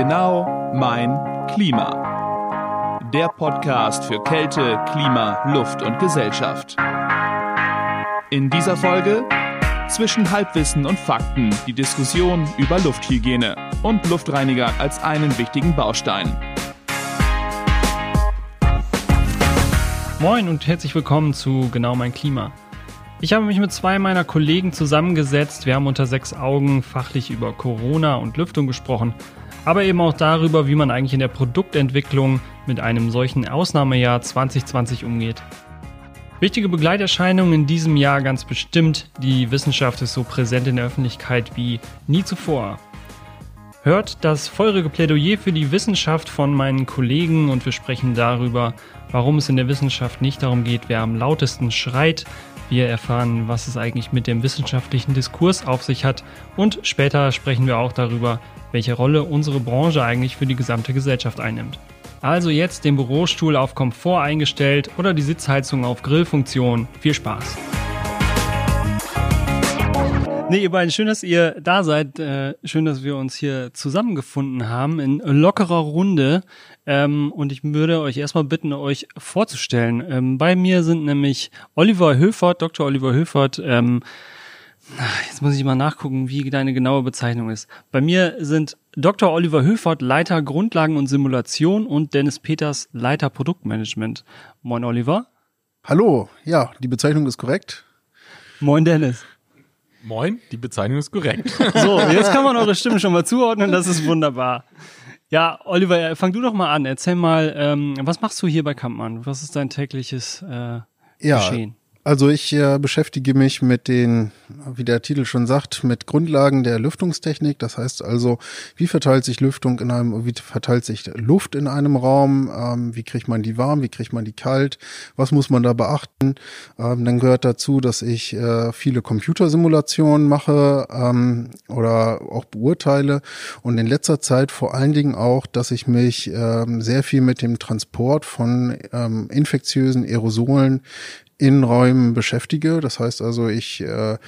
Genau mein Klima. Der Podcast für Kälte, Klima, Luft und Gesellschaft. In dieser Folge zwischen Halbwissen und Fakten die Diskussion über Lufthygiene und Luftreiniger als einen wichtigen Baustein. Moin und herzlich willkommen zu Genau mein Klima. Ich habe mich mit zwei meiner Kollegen zusammengesetzt. Wir haben unter sechs Augen fachlich über Corona und Lüftung gesprochen, aber eben auch darüber, wie man eigentlich in der Produktentwicklung mit einem solchen Ausnahmejahr 2020 umgeht. Wichtige Begleiterscheinungen in diesem Jahr ganz bestimmt. Die Wissenschaft ist so präsent in der Öffentlichkeit wie nie zuvor. Hört das feurige Plädoyer für die Wissenschaft von meinen Kollegen und wir sprechen darüber, warum es in der Wissenschaft nicht darum geht, wer am lautesten schreit, wir erfahren, was es eigentlich mit dem wissenschaftlichen Diskurs auf sich hat und später sprechen wir auch darüber, welche Rolle unsere Branche eigentlich für die gesamte Gesellschaft einnimmt. Also jetzt den Bürostuhl auf Komfort eingestellt oder die Sitzheizung auf Grillfunktion. Viel Spaß! Nee, ihr beiden, schön, dass ihr da seid. Äh, schön, dass wir uns hier zusammengefunden haben in lockerer Runde. Ähm, und ich würde euch erstmal bitten, euch vorzustellen. Ähm, bei mir sind nämlich Oliver Höfert, Dr. Oliver Höfert. Ähm, jetzt muss ich mal nachgucken, wie deine genaue Bezeichnung ist. Bei mir sind Dr. Oliver Höfert, Leiter Grundlagen und Simulation und Dennis Peters, Leiter Produktmanagement. Moin, Oliver. Hallo, ja, die Bezeichnung ist korrekt. Moin, Dennis. Moin, die Bezeichnung ist korrekt. So, jetzt kann man eure Stimme schon mal zuordnen, das ist wunderbar. Ja, Oliver, fang du doch mal an. Erzähl mal, ähm, was machst du hier bei Kampmann? Was ist dein tägliches äh, ja, Geschehen? Also ich äh, beschäftige mich mit den, wie der Titel schon sagt, mit Grundlagen der Lüftungstechnik. Das heißt also, wie verteilt sich Lüftung in einem, wie verteilt sich Luft in einem Raum, ähm, wie kriegt man die warm, wie kriegt man die kalt, was muss man da beachten. Ähm, dann gehört dazu, dass ich äh, viele Computersimulationen mache ähm, oder auch beurteile und in letzter Zeit vor allen Dingen auch, dass ich mich ähm, sehr viel mit dem Transport von ähm, infektiösen Aerosolen in Räumen beschäftige. Das heißt also, ich äh,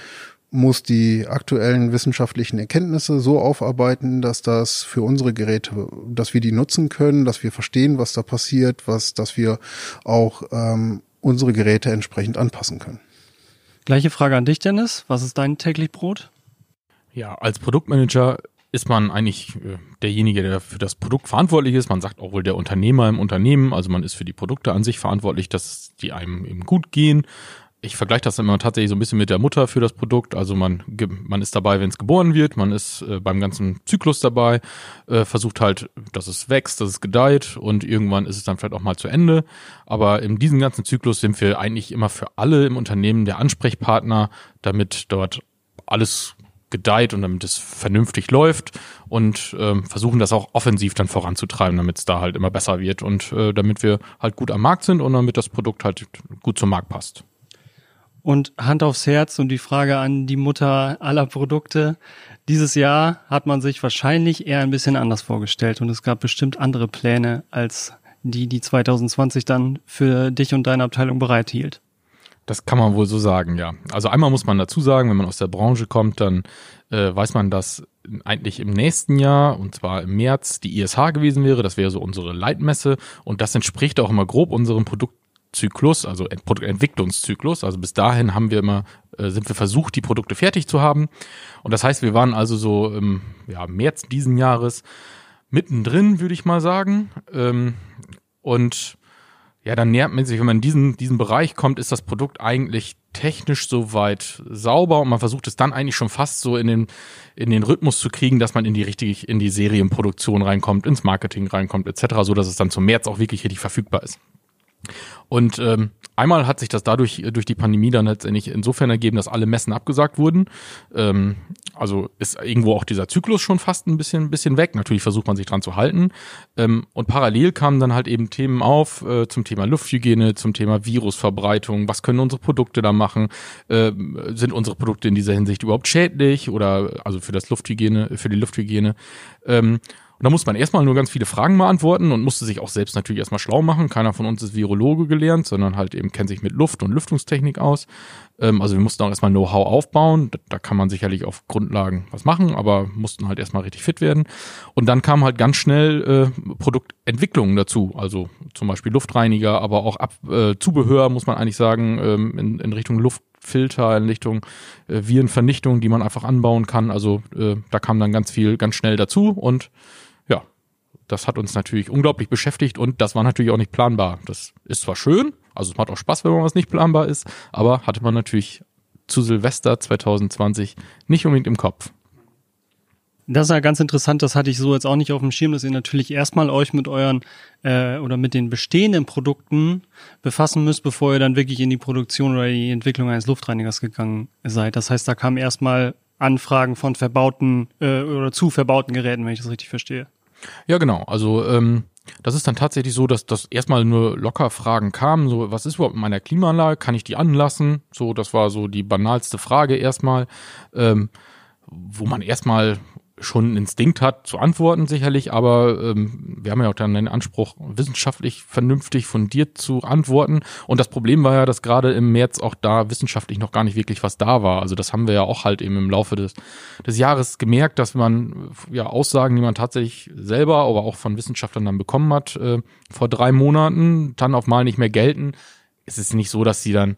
muss die aktuellen wissenschaftlichen Erkenntnisse so aufarbeiten, dass das für unsere Geräte, dass wir die nutzen können, dass wir verstehen, was da passiert, was, dass wir auch ähm, unsere Geräte entsprechend anpassen können. Gleiche Frage an dich, Dennis. Was ist dein täglich Brot? Ja, als Produktmanager ist man eigentlich äh, derjenige, der für das Produkt verantwortlich ist. Man sagt auch wohl der Unternehmer im Unternehmen. Also man ist für die Produkte an sich verantwortlich, dass die einem eben gut gehen. Ich vergleiche das immer tatsächlich so ein bisschen mit der Mutter für das Produkt. Also man, man ist dabei, wenn es geboren wird, man ist äh, beim ganzen Zyklus dabei, äh, versucht halt, dass es wächst, dass es gedeiht und irgendwann ist es dann vielleicht auch mal zu Ende. Aber in diesem ganzen Zyklus sind wir eigentlich immer für alle im Unternehmen der Ansprechpartner, damit dort alles gedeiht und damit es vernünftig läuft und ähm, versuchen das auch offensiv dann voranzutreiben, damit es da halt immer besser wird und äh, damit wir halt gut am Markt sind und damit das Produkt halt gut zum Markt passt. Und Hand aufs Herz und die Frage an die Mutter aller Produkte. Dieses Jahr hat man sich wahrscheinlich eher ein bisschen anders vorgestellt und es gab bestimmt andere Pläne als die, die 2020 dann für dich und deine Abteilung bereithielt. Das kann man wohl so sagen, ja. Also einmal muss man dazu sagen, wenn man aus der Branche kommt, dann äh, weiß man, dass eigentlich im nächsten Jahr, und zwar im März, die ISH gewesen wäre. Das wäre so unsere Leitmesse. Und das entspricht auch immer grob unserem Produktzyklus, also Produktentwicklungszyklus. Also bis dahin haben wir immer, äh, sind wir versucht, die Produkte fertig zu haben. Und das heißt, wir waren also so im ja, März diesen Jahres mittendrin, würde ich mal sagen. Ähm, und ja, dann nähert man sich, wenn man in diesen, diesen Bereich kommt, ist das Produkt eigentlich technisch soweit sauber und man versucht es dann eigentlich schon fast so in den, in den Rhythmus zu kriegen, dass man in die richtig, in die Serienproduktion reinkommt, ins Marketing reinkommt, etc., so dass es dann zum März auch wirklich richtig verfügbar ist. Und ähm, einmal hat sich das dadurch äh, durch die Pandemie dann letztendlich insofern ergeben, dass alle Messen abgesagt wurden. Ähm, also ist irgendwo auch dieser Zyklus schon fast ein bisschen, ein bisschen weg. Natürlich versucht man sich dran zu halten. Ähm, und parallel kamen dann halt eben Themen auf äh, zum Thema Lufthygiene, zum Thema Virusverbreitung. Was können unsere Produkte da machen? Äh, sind unsere Produkte in dieser Hinsicht überhaupt schädlich oder also für das Lufthygiene, für die Lufthygiene? Ähm, Und da muss man erstmal nur ganz viele Fragen beantworten und musste sich auch selbst natürlich erstmal schlau machen. Keiner von uns ist Virologe gelernt, sondern halt eben kennt sich mit Luft und Lüftungstechnik aus. Ähm, also wir mussten auch erstmal Know-how aufbauen. Da, kann man sicherlich auf Grundlagen was machen, aber mussten halt erstmal richtig fit werden. Und dann kam halt ganz schnell äh, Produktentwicklungen dazu. Also zum Beispiel Luftreiniger, aber auch Ab äh, Zubehör, muss man eigentlich sagen, ähm, in, in Richtung Luft Filter in Richtung äh, Virenvernichtung, die man einfach anbauen kann. Also äh, da kam dann ganz viel ganz schnell dazu und das hat uns natürlich unglaublich beschäftigt und das war natürlich auch nicht planbar. Das ist zwar schön, also es macht auch Spaß, wenn man was nicht planbar ist, aber hatte man natürlich zu Silvester 2020 nicht unbedingt im Kopf. Das ist ja ganz interessant, das hatte ich so jetzt auch nicht auf dem Schirm, dass ihr natürlich erstmal euch mit euren äh, oder mit den bestehenden Produkten befassen müsst, bevor ihr dann wirklich in die Produktion oder die Entwicklung eines Luftreinigers gegangen seid. Das heißt, da kamen erstmal Anfragen von verbauten äh, oder zu verbauten Geräten, wenn ich das richtig verstehe. Ja, genau. Also ähm, das ist dann tatsächlich so, dass das erstmal nur locker Fragen kamen, so was ist überhaupt mit meiner Klimaanlage, kann ich die anlassen? So, das war so die banalste Frage erstmal, ähm, wo man erstmal schon einen Instinkt hat zu antworten sicherlich, aber ähm, wir haben ja auch dann den Anspruch, wissenschaftlich vernünftig fundiert zu antworten. Und das Problem war ja, dass gerade im März auch da wissenschaftlich noch gar nicht wirklich was da war. Also das haben wir ja auch halt eben im Laufe des, des Jahres gemerkt, dass man ja Aussagen, die man tatsächlich selber, aber auch von Wissenschaftlern dann bekommen hat, äh, vor drei Monaten dann auf mal nicht mehr gelten. Es ist nicht so, dass sie dann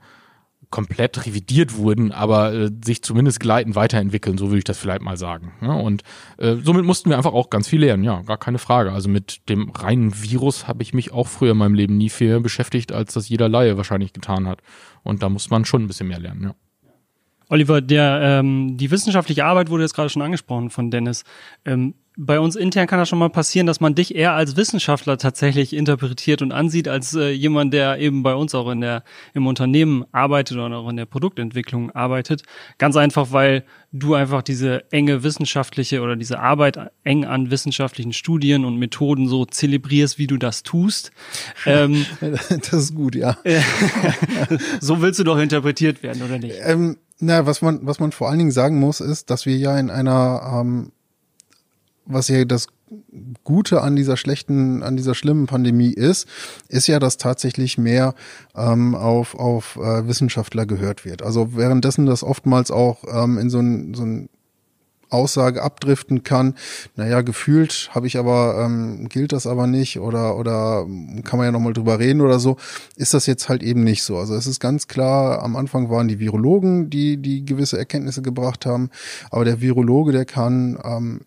komplett revidiert wurden, aber äh, sich zumindest gleitend weiterentwickeln, so würde ich das vielleicht mal sagen. Ja, und äh, somit mussten wir einfach auch ganz viel lernen, ja, gar keine Frage. Also mit dem reinen Virus habe ich mich auch früher in meinem Leben nie viel beschäftigt, als das jeder Laie wahrscheinlich getan hat. Und da muss man schon ein bisschen mehr lernen, ja. Oliver, der, ähm, die wissenschaftliche Arbeit wurde jetzt gerade schon angesprochen von Dennis. Ähm, bei uns intern kann das schon mal passieren, dass man dich eher als Wissenschaftler tatsächlich interpretiert und ansieht, als äh, jemand, der eben bei uns auch in der, im Unternehmen arbeitet oder auch in der Produktentwicklung arbeitet. Ganz einfach, weil du einfach diese enge wissenschaftliche oder diese Arbeit eng an wissenschaftlichen Studien und Methoden so zelebrierst, wie du das tust. Ähm, das ist gut, ja. so willst du doch interpretiert werden, oder nicht? Ähm, na, was man, was man vor allen Dingen sagen muss, ist, dass wir ja in einer ähm, was ja das Gute an dieser schlechten, an dieser schlimmen Pandemie ist, ist ja, dass tatsächlich mehr ähm, auf, auf äh, Wissenschaftler gehört wird. Also währenddessen das oftmals auch ähm, in so ein, so ein Aussage abdriften kann. Naja, gefühlt habe ich aber, ähm, gilt das aber nicht oder, oder kann man ja nochmal drüber reden oder so, ist das jetzt halt eben nicht so. Also es ist ganz klar, am Anfang waren die Virologen, die, die gewisse Erkenntnisse gebracht haben, aber der Virologe, der kann ähm,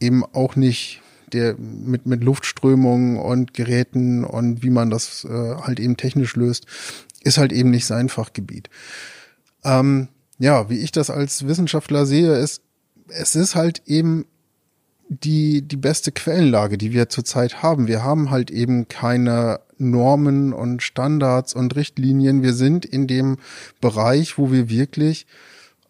eben auch nicht der mit, mit Luftströmungen und Geräten und wie man das äh, halt eben technisch löst, ist halt eben nicht sein Fachgebiet. Ähm, ja, wie ich das als Wissenschaftler sehe, ist, es ist halt eben die, die beste Quellenlage, die wir zurzeit haben. Wir haben halt eben keine Normen und Standards und Richtlinien. Wir sind in dem Bereich, wo wir wirklich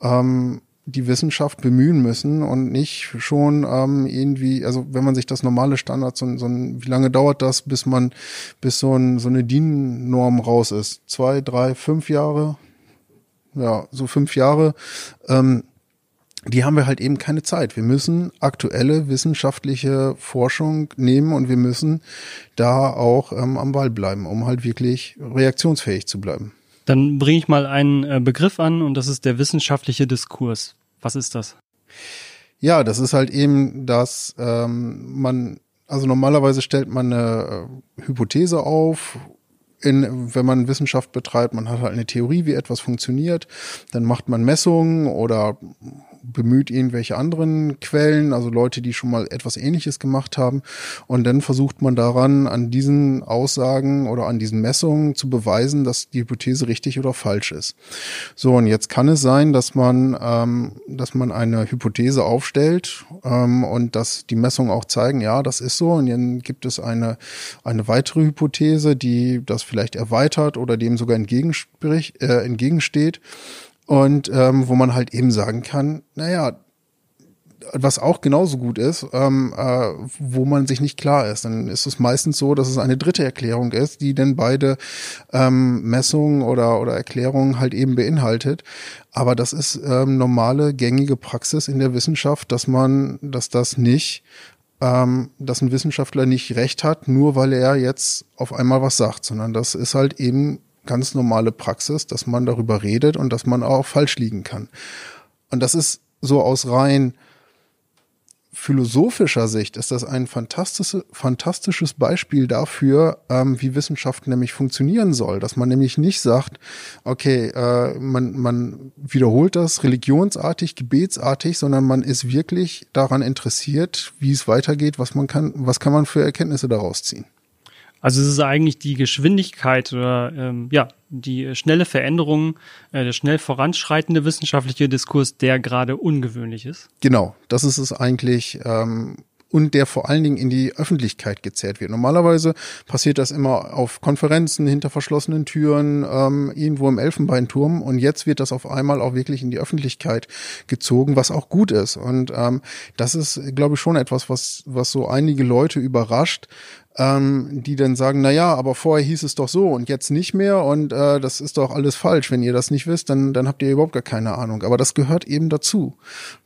ähm, die Wissenschaft bemühen müssen und nicht schon ähm, irgendwie, also wenn man sich das normale Standard, so, so ein, wie lange dauert das, bis man, bis so, ein, so eine DIN-Norm raus ist? Zwei, drei, fünf Jahre? Ja, so fünf Jahre. Ähm, die haben wir halt eben keine Zeit. Wir müssen aktuelle wissenschaftliche Forschung nehmen und wir müssen da auch ähm, am Ball bleiben, um halt wirklich reaktionsfähig zu bleiben. Dann bringe ich mal einen äh, Begriff an und das ist der wissenschaftliche Diskurs. Was ist das? Ja, das ist halt eben, dass ähm, man, also normalerweise stellt man eine äh, Hypothese auf in, wenn man Wissenschaft betreibt, man hat halt eine Theorie, wie etwas funktioniert, dann macht man Messungen oder bemüht irgendwelche anderen Quellen, also Leute, die schon mal etwas Ähnliches gemacht haben. Und dann versucht man daran, an diesen Aussagen oder an diesen Messungen zu beweisen, dass die Hypothese richtig oder falsch ist. So, und jetzt kann es sein, dass man, ähm, dass man eine Hypothese aufstellt ähm, und dass die Messungen auch zeigen, ja, das ist so. Und dann gibt es eine, eine weitere Hypothese, die das vielleicht erweitert oder dem sogar entgegenspricht, äh, entgegensteht. Und ähm, wo man halt eben sagen kann, naja, was auch genauso gut ist, ähm, äh, wo man sich nicht klar ist, dann ist es meistens so, dass es eine dritte Erklärung ist, die dann beide ähm, Messungen oder, oder Erklärungen halt eben beinhaltet. Aber das ist ähm, normale, gängige Praxis in der Wissenschaft, dass man, dass das nicht ähm, dass ein Wissenschaftler nicht recht hat, nur weil er jetzt auf einmal was sagt, sondern das ist halt eben ganz normale Praxis, dass man darüber redet und dass man auch falsch liegen kann. Und das ist so aus rein philosophischer Sicht ist das ein fantastisches, fantastisches Beispiel dafür, ähm, wie Wissenschaft nämlich funktionieren soll. Dass man nämlich nicht sagt, okay, äh, man, man wiederholt das religionsartig, gebetsartig, sondern man ist wirklich daran interessiert, wie es weitergeht, was man kann, was kann man für Erkenntnisse daraus ziehen. Also es ist eigentlich die Geschwindigkeit oder ähm, ja die schnelle Veränderung, äh, der schnell voranschreitende wissenschaftliche Diskurs, der gerade ungewöhnlich ist. Genau, das ist es eigentlich. Ähm, und der vor allen Dingen in die Öffentlichkeit gezerrt wird. Normalerweise passiert das immer auf Konferenzen hinter verschlossenen Türen, ähm, irgendwo im Elfenbeinturm und jetzt wird das auf einmal auch wirklich in die Öffentlichkeit gezogen, was auch gut ist. Und ähm, das ist, glaube ich, schon etwas, was, was so einige Leute überrascht, ähm, die dann sagen, na ja, aber vorher hieß es doch so und jetzt nicht mehr und äh, das ist doch alles falsch. Wenn ihr das nicht wisst, dann, dann habt ihr überhaupt gar keine Ahnung. Aber das gehört eben dazu.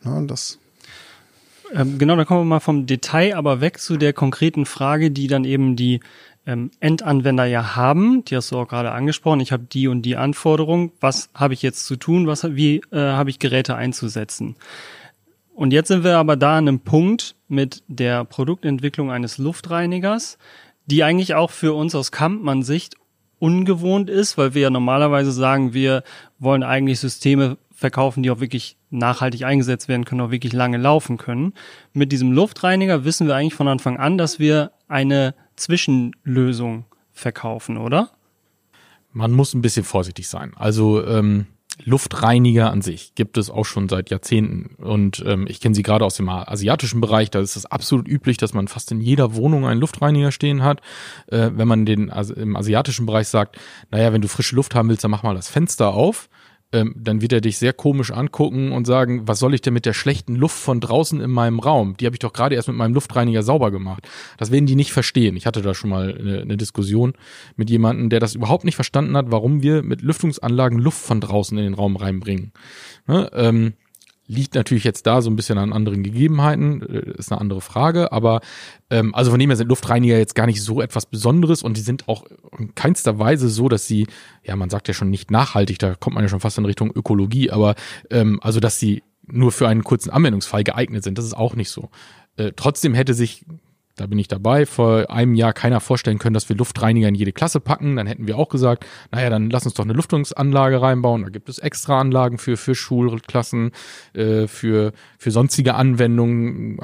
Na, das ähm, genau, da kommen wir mal vom Detail aber weg zu der konkreten Frage, die dann eben die ähm, Endanwender ja haben. Die hast du auch gerade angesprochen. Ich habe die und die Anforderung. Was habe ich jetzt zu tun? Was, wie äh, habe ich Geräte einzusetzen? Und jetzt sind wir aber da an einem Punkt mit der Produktentwicklung eines Luftreinigers, die eigentlich auch für uns aus Kampmann-Sicht ungewohnt ist, weil wir ja normalerweise sagen, wir wollen eigentlich Systeme verkaufen, die auch wirklich nachhaltig eingesetzt werden können, auch wirklich lange laufen können. Mit diesem Luftreiniger wissen wir eigentlich von Anfang an, dass wir eine Zwischenlösung verkaufen, oder? Man muss ein bisschen vorsichtig sein. Also ähm, Luftreiniger an sich gibt es auch schon seit Jahrzehnten. Und ähm, ich kenne sie gerade aus dem asiatischen Bereich. Da ist es absolut üblich, dass man fast in jeder Wohnung einen Luftreiniger stehen hat. Äh, wenn man den also im asiatischen Bereich sagt, naja, wenn du frische Luft haben willst, dann mach mal das Fenster auf ähm, dann wird er dich sehr komisch angucken und sagen, was soll ich denn mit der schlechten Luft von draußen in meinem Raum? Die habe ich doch gerade erst mit meinem Luftreiniger sauber gemacht. Das werden die nicht verstehen. Ich hatte da schon mal eine, eine Diskussion mit jemandem, der das überhaupt nicht verstanden hat, warum wir mit Lüftungsanlagen Luft von draußen in den Raum reinbringen. Ne? Ähm, liegt natürlich jetzt da so ein bisschen an anderen Gegebenheiten, äh, ist eine andere Frage, aber ähm, also von dem her sind Luftreiniger jetzt gar nicht so etwas Besonderes und die sind auch in keinster Weise so, dass sie, ja, man sagt ja schon nicht nachhaltig, da kommt man ja schon fast in Richtung Ökologie, aber ähm, also dass sie nur für einen kurzen Anwendungsfall geeignet sind, das ist auch nicht so. Äh, trotzdem hätte sich da bin ich dabei, vor einem Jahr keiner vorstellen können, dass wir Luftreiniger in jede Klasse packen. Dann hätten wir auch gesagt, naja, dann lass uns doch eine Lüftungsanlage reinbauen. Da gibt es extra Anlagen für, für Schulklassen, äh, für, für sonstige Anwendungen.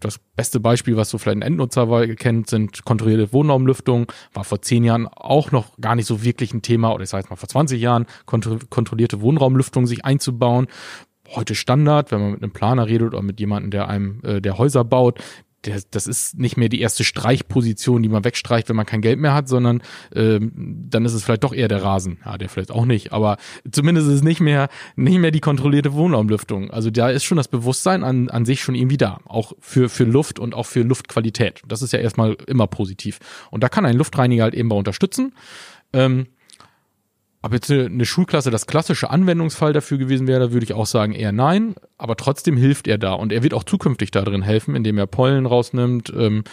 Das beste Beispiel, was so vielleicht ein Endnutzer kennt, sind kontrollierte Wohnraumlüftung. War vor zehn Jahren auch noch gar nicht so wirklich ein Thema, oder ich sage jetzt mal vor 20 Jahren, kontrollierte Wohnraumlüftung sich einzubauen heute Standard, wenn man mit einem Planer redet oder mit jemandem, der einem äh, der Häuser baut, das ist nicht mehr die erste Streichposition, die man wegstreicht, wenn man kein Geld mehr hat, sondern ähm, dann ist es vielleicht doch eher der Rasen. Ja, der vielleicht auch nicht, aber zumindest ist es nicht mehr nicht mehr die kontrollierte Wohnraumlüftung. Also da ist schon das Bewusstsein an, an sich schon irgendwie da, auch für für Luft und auch für Luftqualität. Das ist ja erstmal immer positiv. Und da kann ein Luftreiniger halt eben bei unterstützen. Ähm, ob jetzt eine Schulklasse das klassische Anwendungsfall dafür gewesen wäre, würde ich auch sagen eher nein. Aber trotzdem hilft er da und er wird auch zukünftig da drin helfen, indem er Pollen rausnimmt, ähm,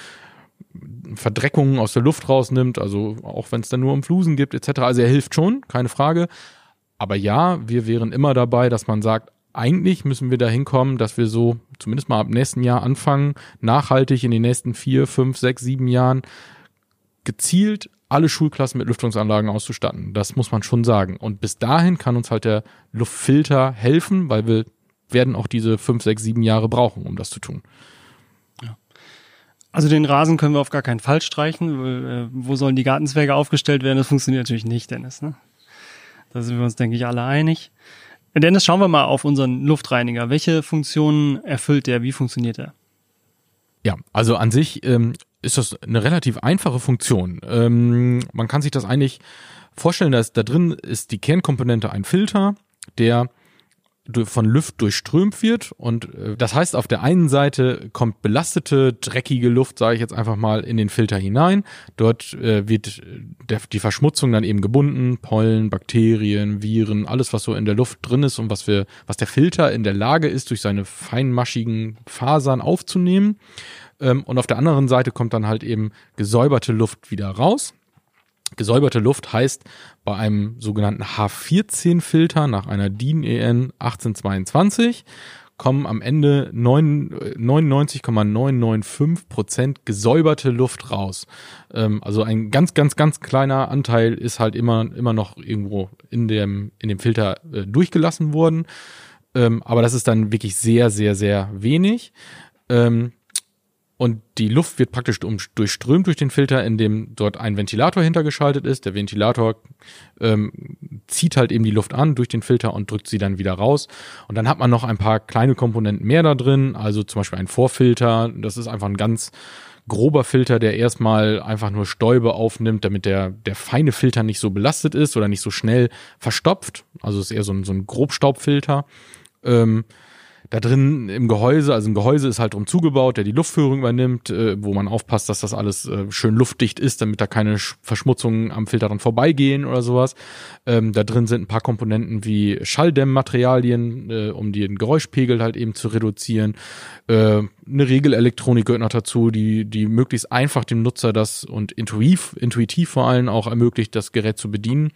Verdreckungen aus der Luft rausnimmt, also auch wenn es dann nur um Flusen gibt etc. Also er hilft schon, keine Frage. Aber ja, wir wären immer dabei, dass man sagt, eigentlich müssen wir da hinkommen, dass wir so zumindest mal ab nächsten Jahr anfangen, nachhaltig in den nächsten vier, fünf, sechs, sieben Jahren gezielt alle Schulklassen mit Lüftungsanlagen auszustatten. Das muss man schon sagen. Und bis dahin kann uns halt der Luftfilter helfen, weil wir werden auch diese fünf, sechs, sieben Jahre brauchen, um das zu tun. Also den Rasen können wir auf gar keinen Fall streichen. Äh, wo sollen die Gartenzwerge aufgestellt werden? Das funktioniert natürlich nicht, Dennis. Ne? Da sind wir uns, denke ich, alle einig. Dennis, schauen wir mal auf unseren Luftreiniger. Welche Funktionen erfüllt der? Wie funktioniert er? Ja, also an sich ähm, ist das eine relativ einfache Funktion. Ähm, man kann sich das eigentlich vorstellen, dass da drin ist die Kernkomponente ein Filter, der von Luft durchströmt wird und äh, das heißt auf der einen Seite kommt belastete dreckige Luft sage ich jetzt einfach mal in den Filter hinein. Dort äh, wird der, die Verschmutzung dann eben gebunden. Pollen Bakterien Viren alles was so in der Luft drin ist und was wir was der Filter in der Lage ist durch seine feinmaschigen Fasern aufzunehmen Ähm, und auf der anderen Seite kommt dann halt eben gesäuberte Luft wieder raus. Gesäuberte Luft heißt bei einem sogenannten H14-Filter nach einer DIN EN 1822 kommen am Ende 99,995 Prozent gesäuberte Luft raus. Ähm, also ein ganz, ganz, ganz kleiner Anteil ist halt immer, immer noch irgendwo in dem, in dem Filter äh, durchgelassen worden. Ähm, aber das ist dann wirklich sehr, sehr, sehr wenig. Ähm, und die Luft wird praktisch durchströmt durch den Filter, in dem dort ein Ventilator hintergeschaltet ist. Der Ventilator ähm, zieht halt eben die Luft an durch den Filter und drückt sie dann wieder raus. Und dann hat man noch ein paar kleine Komponenten mehr da drin, also zum Beispiel ein Vorfilter. Das ist einfach ein ganz grober Filter, der erstmal einfach nur Stäube aufnimmt, damit der, der feine Filter nicht so belastet ist oder nicht so schnell verstopft. Also ist eher so ein, so ein Grobstaubfilter. Ähm, da drin im Gehäuse, also ein Gehäuse ist halt drum zugebaut, der die Luftführung übernimmt, äh, wo man aufpasst, dass das alles äh, schön luftdicht ist, damit da keine Verschmutzungen am Filter dran vorbeigehen oder sowas. Ähm, da drin sind ein paar Komponenten wie Schalldämmmaterialien, äh, um den Geräuschpegel halt eben zu reduzieren. Äh, eine Regelelektronik gehört noch dazu, die, die möglichst einfach dem Nutzer das und intuitiv, intuitiv vor allem auch ermöglicht, das Gerät zu bedienen.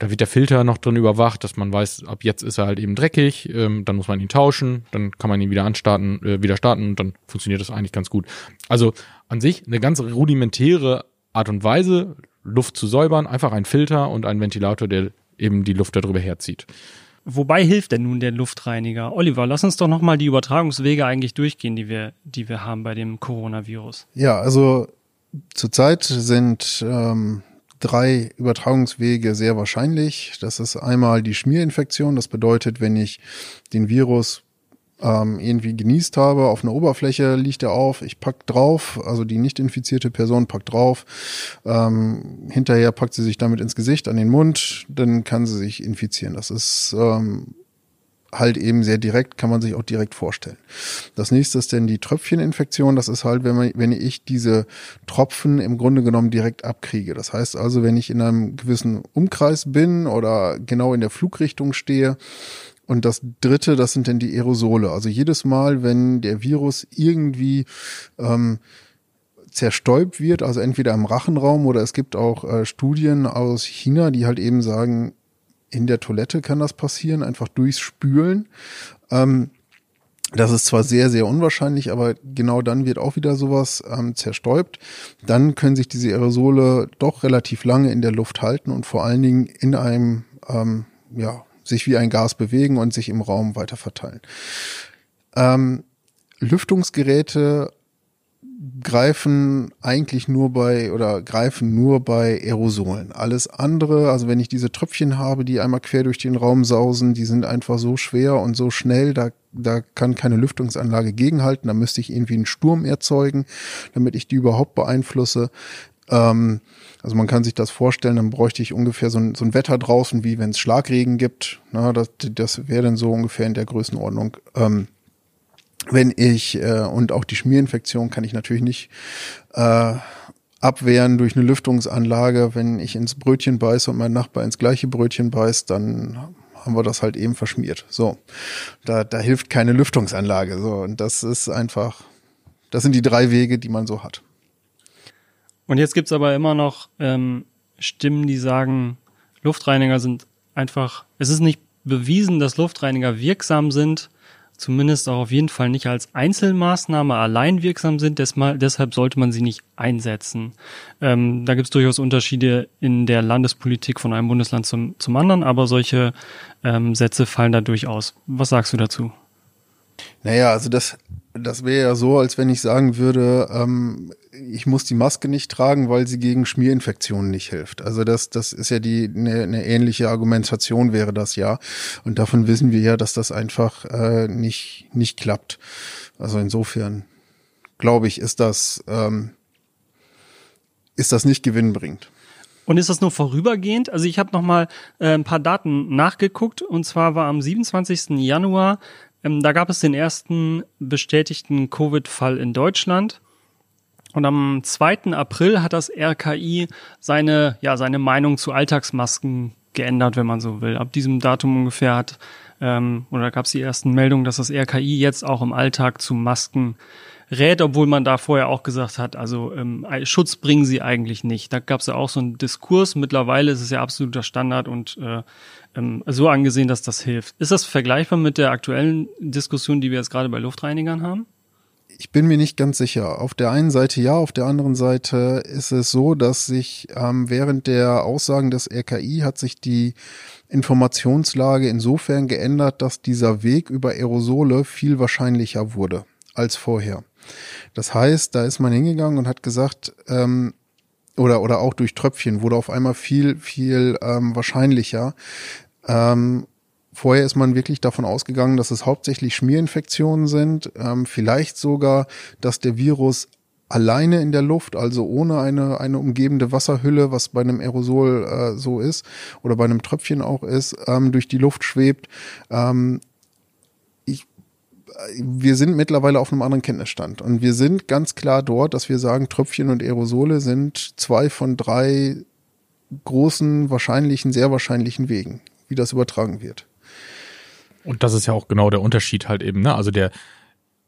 Da wird der Filter noch drin überwacht, dass man weiß, ab jetzt ist er halt eben dreckig, ähm, dann muss man ihn tauschen, dann kann man ihn wieder anstarten, äh, wieder starten und dann funktioniert das eigentlich ganz gut. Also an sich eine ganz rudimentäre Art und Weise, Luft zu säubern, einfach ein Filter und ein Ventilator, der eben die Luft darüber herzieht. Wobei hilft denn nun der Luftreiniger? Oliver, lass uns doch nochmal die Übertragungswege eigentlich durchgehen, die wir, die wir haben bei dem Coronavirus. Ja, also zurzeit sind ähm, drei Übertragungswege sehr wahrscheinlich. Das ist einmal die Schmierinfektion. Das bedeutet, wenn ich den Virus ähm, irgendwie genießt habe, auf einer Oberfläche liegt er auf, ich pack drauf, also die nicht infizierte Person packt drauf, ähm, hinterher packt sie sich damit ins Gesicht, an den Mund, dann kann sie sich infizieren. Das ist ähm, halt eben sehr direkt, kann man sich auch direkt vorstellen. Das nächste ist denn die Tröpfcheninfektion. Das ist halt, wenn, man, wenn ich diese Tropfen im Grunde genommen direkt abkriege. Das heißt also, wenn ich in einem gewissen Umkreis bin oder genau in der Flugrichtung stehe, und das dritte, das sind dann die Aerosole. Also jedes Mal, wenn der Virus irgendwie ähm, zerstäubt wird, also entweder im Rachenraum oder es gibt auch äh, Studien aus China, die halt eben sagen, in der Toilette kann das passieren, einfach durchs Spülen. Ähm, das ist zwar sehr, sehr unwahrscheinlich, aber genau dann wird auch wieder sowas ähm, zerstäubt. Dann können sich diese Aerosole doch relativ lange in der Luft halten und vor allen Dingen in einem, ähm, ja, sich wie ein Gas bewegen und sich im Raum weiter verteilen. Ähm, Lüftungsgeräte greifen eigentlich nur bei oder greifen nur bei Aerosolen. Alles andere, also wenn ich diese Tröpfchen habe, die einmal quer durch den Raum sausen, die sind einfach so schwer und so schnell, da, da kann keine Lüftungsanlage gegenhalten. Da müsste ich irgendwie einen Sturm erzeugen, damit ich die überhaupt beeinflusse. Ähm, also man kann sich das vorstellen, dann bräuchte ich ungefähr so ein, so ein Wetter draußen, wie wenn es Schlagregen gibt. Na, das, das wäre dann so ungefähr in der Größenordnung. Ähm, wenn ich, äh, und auch die Schmierinfektion kann ich natürlich nicht äh, abwehren durch eine Lüftungsanlage. Wenn ich ins Brötchen beiße und mein Nachbar ins gleiche Brötchen beißt, dann haben wir das halt eben verschmiert. So, da, da hilft keine Lüftungsanlage. So, und das ist einfach, das sind die drei Wege, die man so hat. Und jetzt gibt's aber immer noch ähm, Stimmen, die sagen, Luftreiniger sind einfach, es ist nicht bewiesen, dass Luftreiniger wirksam sind zumindest auch auf jeden Fall nicht als Einzelmaßnahme allein wirksam sind, deshalb sollte man sie nicht einsetzen. Ähm, da gibt es durchaus Unterschiede in der Landespolitik von einem Bundesland zum, zum anderen, aber solche ähm, Sätze fallen da durchaus. Was sagst du dazu? Naja, also das, das wäre ja so, als wenn ich sagen würde, ähm, ich muss die Maske nicht tragen, weil sie gegen Schmierinfektionen nicht hilft. Also das, das ist ja die eine, eine ähnliche Argumentation wäre das ja. Und davon wissen wir ja, dass das einfach äh, nicht nicht klappt. Also insofern glaube ich, ist das ähm, ist das nicht gewinnbringend. Und ist das nur vorübergehend? Also ich habe noch mal äh, ein paar Daten nachgeguckt und zwar war am 27. Januar ähm, da gab es den ersten bestätigten Covid-Fall in Deutschland. Und am 2. April hat das RKI seine, ja, seine Meinung zu Alltagsmasken geändert, wenn man so will. Ab diesem Datum ungefähr hat, ähm, oder gab es die ersten Meldungen, dass das RKI jetzt auch im Alltag zu Masken rät, obwohl man da vorher auch gesagt hat, also ähm, Schutz bringen sie eigentlich nicht. Da gab es ja auch so einen Diskurs. Mittlerweile ist es ja absoluter Standard und äh, ähm, so angesehen, dass das hilft. Ist das vergleichbar mit der aktuellen Diskussion, die wir jetzt gerade bei Luftreinigern haben? Ich bin mir nicht ganz sicher. Auf der einen Seite ja, auf der anderen Seite ist es so, dass sich ähm, während der Aussagen des RKI hat sich die Informationslage insofern geändert, dass dieser Weg über Aerosole viel wahrscheinlicher wurde als vorher. Das heißt, da ist man hingegangen und hat gesagt, ähm, oder, oder auch durch Tröpfchen wurde auf einmal viel, viel ähm, wahrscheinlicher. Ähm, Vorher ist man wirklich davon ausgegangen, dass es hauptsächlich Schmierinfektionen sind, ähm, vielleicht sogar, dass der Virus alleine in der Luft, also ohne eine, eine umgebende Wasserhülle, was bei einem Aerosol äh, so ist oder bei einem Tröpfchen auch ist, ähm, durch die Luft schwebt. Ähm, wir sind mittlerweile auf einem anderen Kenntnisstand und wir sind ganz klar dort, dass wir sagen, Tröpfchen und Aerosole sind zwei von drei großen, wahrscheinlichen, sehr wahrscheinlichen Wegen, wie das übertragen wird. Und das ist ja auch genau der Unterschied halt eben, ne? Also der,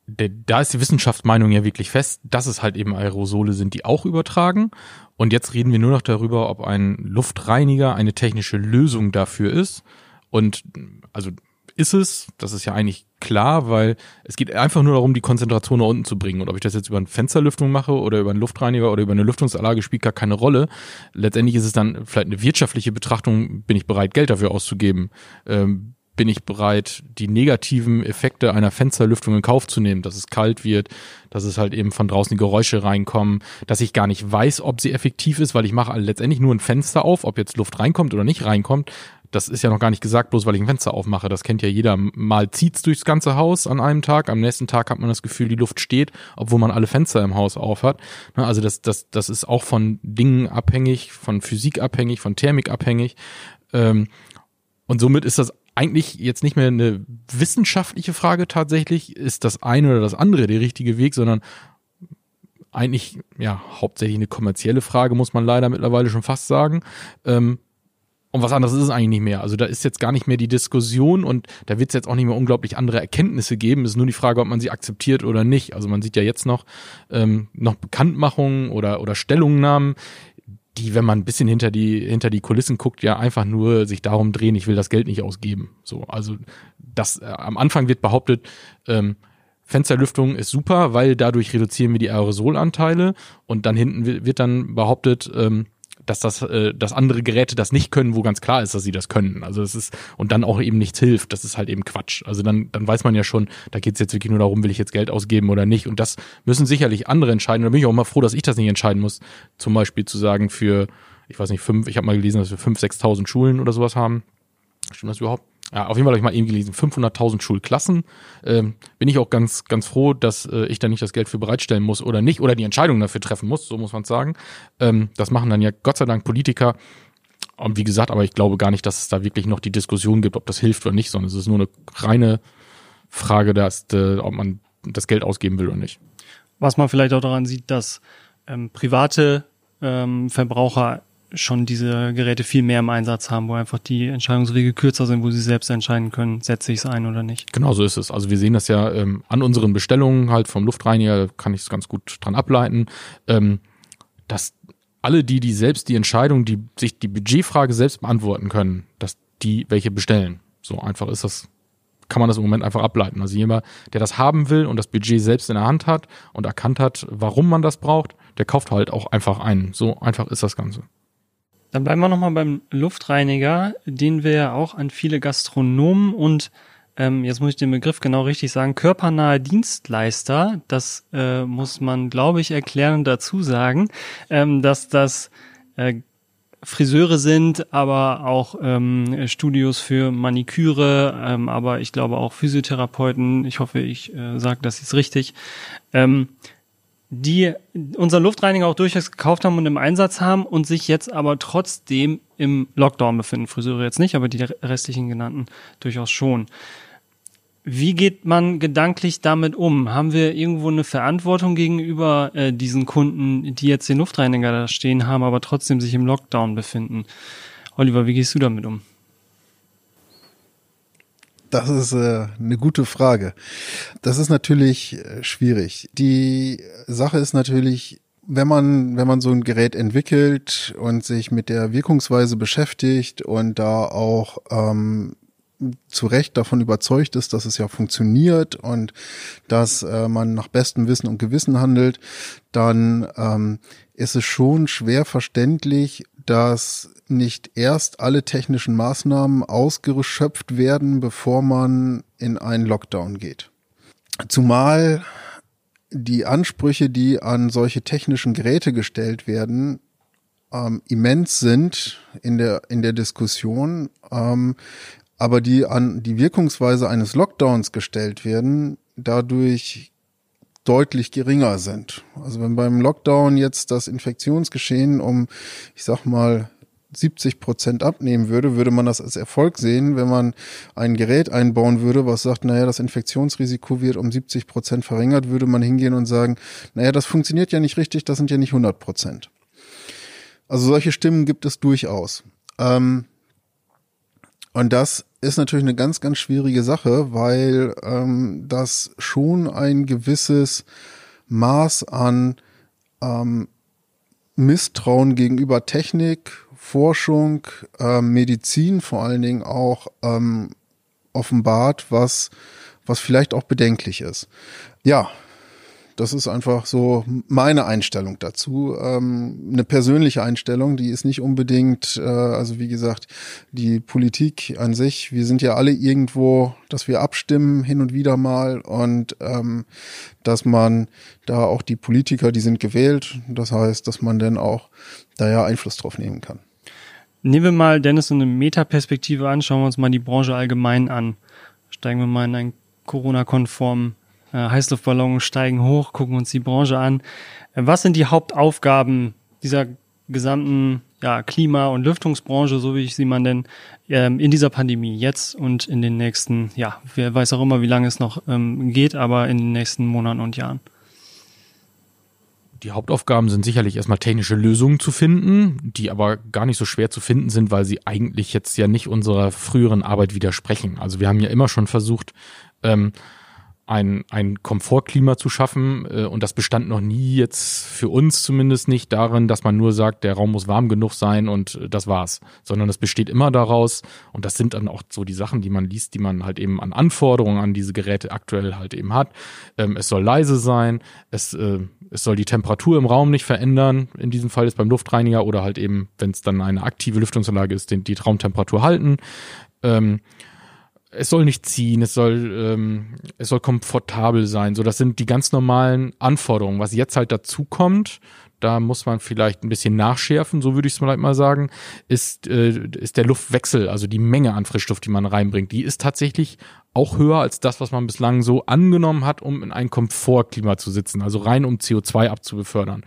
der, da ist die Wissenschaftsmeinung ja wirklich fest, dass es halt eben Aerosole sind, die auch übertragen. Und jetzt reden wir nur noch darüber, ob ein Luftreiniger eine technische Lösung dafür ist. Und also ist es, das ist ja eigentlich klar, weil es geht einfach nur darum, die Konzentration nach unten zu bringen. Und ob ich das jetzt über eine Fensterlüftung mache oder über einen Luftreiniger oder über eine Lüftungsanlage, spielt gar keine Rolle. Letztendlich ist es dann vielleicht eine wirtschaftliche Betrachtung, bin ich bereit, Geld dafür auszugeben. Ähm, bin ich bereit, die negativen Effekte einer Fensterlüftung in Kauf zu nehmen, dass es kalt wird, dass es halt eben von draußen die Geräusche reinkommen, dass ich gar nicht weiß, ob sie effektiv ist, weil ich mache letztendlich nur ein Fenster auf, ob jetzt Luft reinkommt oder nicht reinkommt. Das ist ja noch gar nicht gesagt, bloß weil ich ein Fenster aufmache. Das kennt ja jeder. Mal zieht's durchs ganze Haus an einem Tag, am nächsten Tag hat man das Gefühl, die Luft steht, obwohl man alle Fenster im Haus auf hat. Ne, also das, das, das ist auch von Dingen abhängig, von Physik abhängig, von Thermik abhängig. Ähm, und somit ist das eigentlich jetzt nicht mehr eine wissenschaftliche Frage tatsächlich, ist das eine oder das andere der richtige Weg, sondern eigentlich ja hauptsächlich eine kommerzielle Frage, muss man leider mittlerweile schon fast sagen. Ähm, und was anderes ist es eigentlich nicht mehr. Also da ist jetzt gar nicht mehr die Diskussion und da wird es jetzt auch nicht mehr unglaublich andere Erkenntnisse geben. Es ist nur die Frage, ob man sie akzeptiert oder nicht. Also man sieht ja jetzt noch ähm, noch Bekanntmachungen oder oder Stellungnahmen, die, wenn man ein bisschen hinter die, hinter die Kulissen guckt, ja einfach nur sich darum drehen, ich will das Geld nicht ausgeben. So, also das äh, am Anfang wird behauptet, ähm, Fensterlüftung ist super, weil dadurch reduzieren wir die Aerosolanteile und dann hinten wird dann behauptet, ähm, dass das, äh, dass andere Geräte das nicht können, wo ganz klar ist, dass sie das können. Also das ist und dann auch eben nichts hilft. Das ist halt eben Quatsch. Also dann, dann weiß man ja schon, da geht es jetzt wirklich nur darum, will ich jetzt Geld ausgeben oder nicht. Und das müssen sicherlich andere entscheiden. Da bin ich auch mal froh, dass ich das nicht entscheiden muss. Zum Beispiel zu sagen für, ich weiß nicht, fünf, ich habe mal gelesen, dass wir fünf, sechstausend Schulen oder sowas haben. Stimmt das überhaupt? Ja, auf jeden Fall habe ich mal eben gelesen, 500.000 Schulklassen. Ähm, bin ich auch ganz, ganz froh, dass äh, ich da nicht das Geld für bereitstellen muss oder nicht oder die Entscheidung dafür treffen muss, so muss man sagen. Ähm, das machen dann ja Gott sei Dank Politiker. Und wie gesagt, aber ich glaube gar nicht, dass es da wirklich noch die Diskussion gibt, ob das hilft oder nicht, sondern es ist nur eine reine Frage, dass, äh, ob man das Geld ausgeben will oder nicht. Was man vielleicht auch daran sieht, dass ähm, private ähm, Verbraucher schon diese Geräte viel mehr im Einsatz haben, wo einfach die Entscheidungswege kürzer sind, wo sie selbst entscheiden können, setze ich es ein oder nicht. Genau so ist es. Also wir sehen das ja ähm, an unseren Bestellungen halt vom Luftreiniger, kann ich es ganz gut dran ableiten, ähm, dass alle die, die selbst die Entscheidung, die sich die Budgetfrage selbst beantworten können, dass die welche bestellen. So einfach ist das, kann man das im Moment einfach ableiten. Also jemand, der das haben will und das Budget selbst in der Hand hat und erkannt hat, warum man das braucht, der kauft halt auch einfach ein. So einfach ist das Ganze. Dann bleiben wir nochmal beim Luftreiniger, den wir ja auch an viele Gastronomen und ähm, jetzt muss ich den Begriff genau richtig sagen, körpernahe Dienstleister, das äh, muss man, glaube ich, erklären und dazu sagen, ähm, dass das äh, Friseure sind, aber auch ähm, Studios für Maniküre, ähm, aber ich glaube auch Physiotherapeuten. Ich hoffe, ich äh, sage das jetzt richtig. Ähm, die unseren Luftreiniger auch durchaus gekauft haben und im Einsatz haben und sich jetzt aber trotzdem im Lockdown befinden. Friseure jetzt nicht, aber die restlichen genannten durchaus schon. Wie geht man gedanklich damit um? Haben wir irgendwo eine Verantwortung gegenüber äh, diesen Kunden, die jetzt den Luftreiniger da stehen haben, aber trotzdem sich im Lockdown befinden? Oliver, wie gehst du damit um? Das ist äh, eine gute Frage. Das ist natürlich äh, schwierig. Die Sache ist natürlich, wenn man, wenn man so ein Gerät entwickelt und sich mit der Wirkungsweise beschäftigt und da auch ähm, zu Recht davon überzeugt ist, dass es ja funktioniert und dass äh, man nach bestem Wissen und Gewissen handelt, dann ähm, ist es schon schwer verständlich, dass nicht erst alle technischen Maßnahmen ausgeschöpft werden, bevor man in einen Lockdown geht. Zumal die Ansprüche, die an solche technischen Geräte gestellt werden, ähm, immens sind in der, in der Diskussion, ähm, aber die an die Wirkungsweise eines Lockdowns gestellt werden, dadurch deutlich geringer sind. Also wenn beim Lockdown jetzt das Infektionsgeschehen um, ich sag mal, 70 Prozent abnehmen würde, würde man das als Erfolg sehen, wenn man ein Gerät einbauen würde, was sagt, naja, das Infektionsrisiko wird um 70 Prozent verringert, würde man hingehen und sagen, naja, das funktioniert ja nicht richtig, das sind ja nicht 100 Prozent. Also solche Stimmen gibt es durchaus. Ähm, und das ist natürlich eine ganz, ganz schwierige Sache, weil ähm, das schon ein gewisses Maß an ähm, Misstrauen gegenüber Technik, Forschung, äh, Medizin vor allen Dingen auch ähm, offenbart, was, was vielleicht auch bedenklich ist. Ja, das ist einfach so meine Einstellung dazu. Ähm, eine persönliche Einstellung, die ist nicht unbedingt, äh, also wie gesagt, die Politik an sich. Wir sind ja alle irgendwo, dass wir abstimmen hin und wieder mal und ähm, dass man da auch die Politiker, die sind gewählt. Das heißt, dass man dann auch da ja Einfluss drauf nehmen kann. Nehmen wir mal, Dennis, so eine Metaperspektive an, schauen wir uns mal die Branche allgemein an. Steigen wir mal in einen Corona-konformen Heißluftballon steigen hoch, gucken uns die Branche an. Äh, was sind die Hauptaufgaben dieser gesamten ja, Klima- und Lüftungsbranche, so wie ich sie man denn ähm, in dieser Pandemie jetzt und in den nächsten, ja, wer weiß auch immer, wie lange es noch ähm, geht, aber in den nächsten Monaten und Jahren? Die Hauptaufgaben sind sicherlich erstmal technische Lösungen zu finden, die aber gar nicht so schwer zu finden sind, weil sie eigentlich jetzt ja nicht unserer früheren Arbeit widersprechen. Also wir haben ja immer schon versucht, ähm, ein, ein Komfortklima zu schaffen. Äh, und das bestand noch nie jetzt für uns zumindest nicht darin, dass man nur sagt, der Raum muss warm genug sein und äh, das war's. Sondern es besteht immer daraus, und das sind dann auch so die Sachen, die man liest, die man halt eben an Anforderungen an diese Geräte aktuell halt eben hat. Ähm, es soll leise sein, es, äh, es soll die Temperatur im Raum nicht verändern. In diesem Fall ist beim Luftreiniger oder halt eben, wenn es dann eine aktive Lüftungsanlage ist, den, die Raumtemperatur halten. Es soll nicht ziehen, es soll, ähm, es soll komfortabel sein. So, das sind die ganz normalen Anforderungen. Was jetzt halt dazu kommt, da muss man vielleicht ein bisschen nachschärfen, so würde ich es vielleicht mal sagen, ist, äh, ist der Luftwechsel, also die Menge an Frischluft, die man reinbringt. Die ist tatsächlich auch höher als das, was man bislang so angenommen hat, um in ein Komfortklima zu sitzen, also rein um CO2 abzubefördern.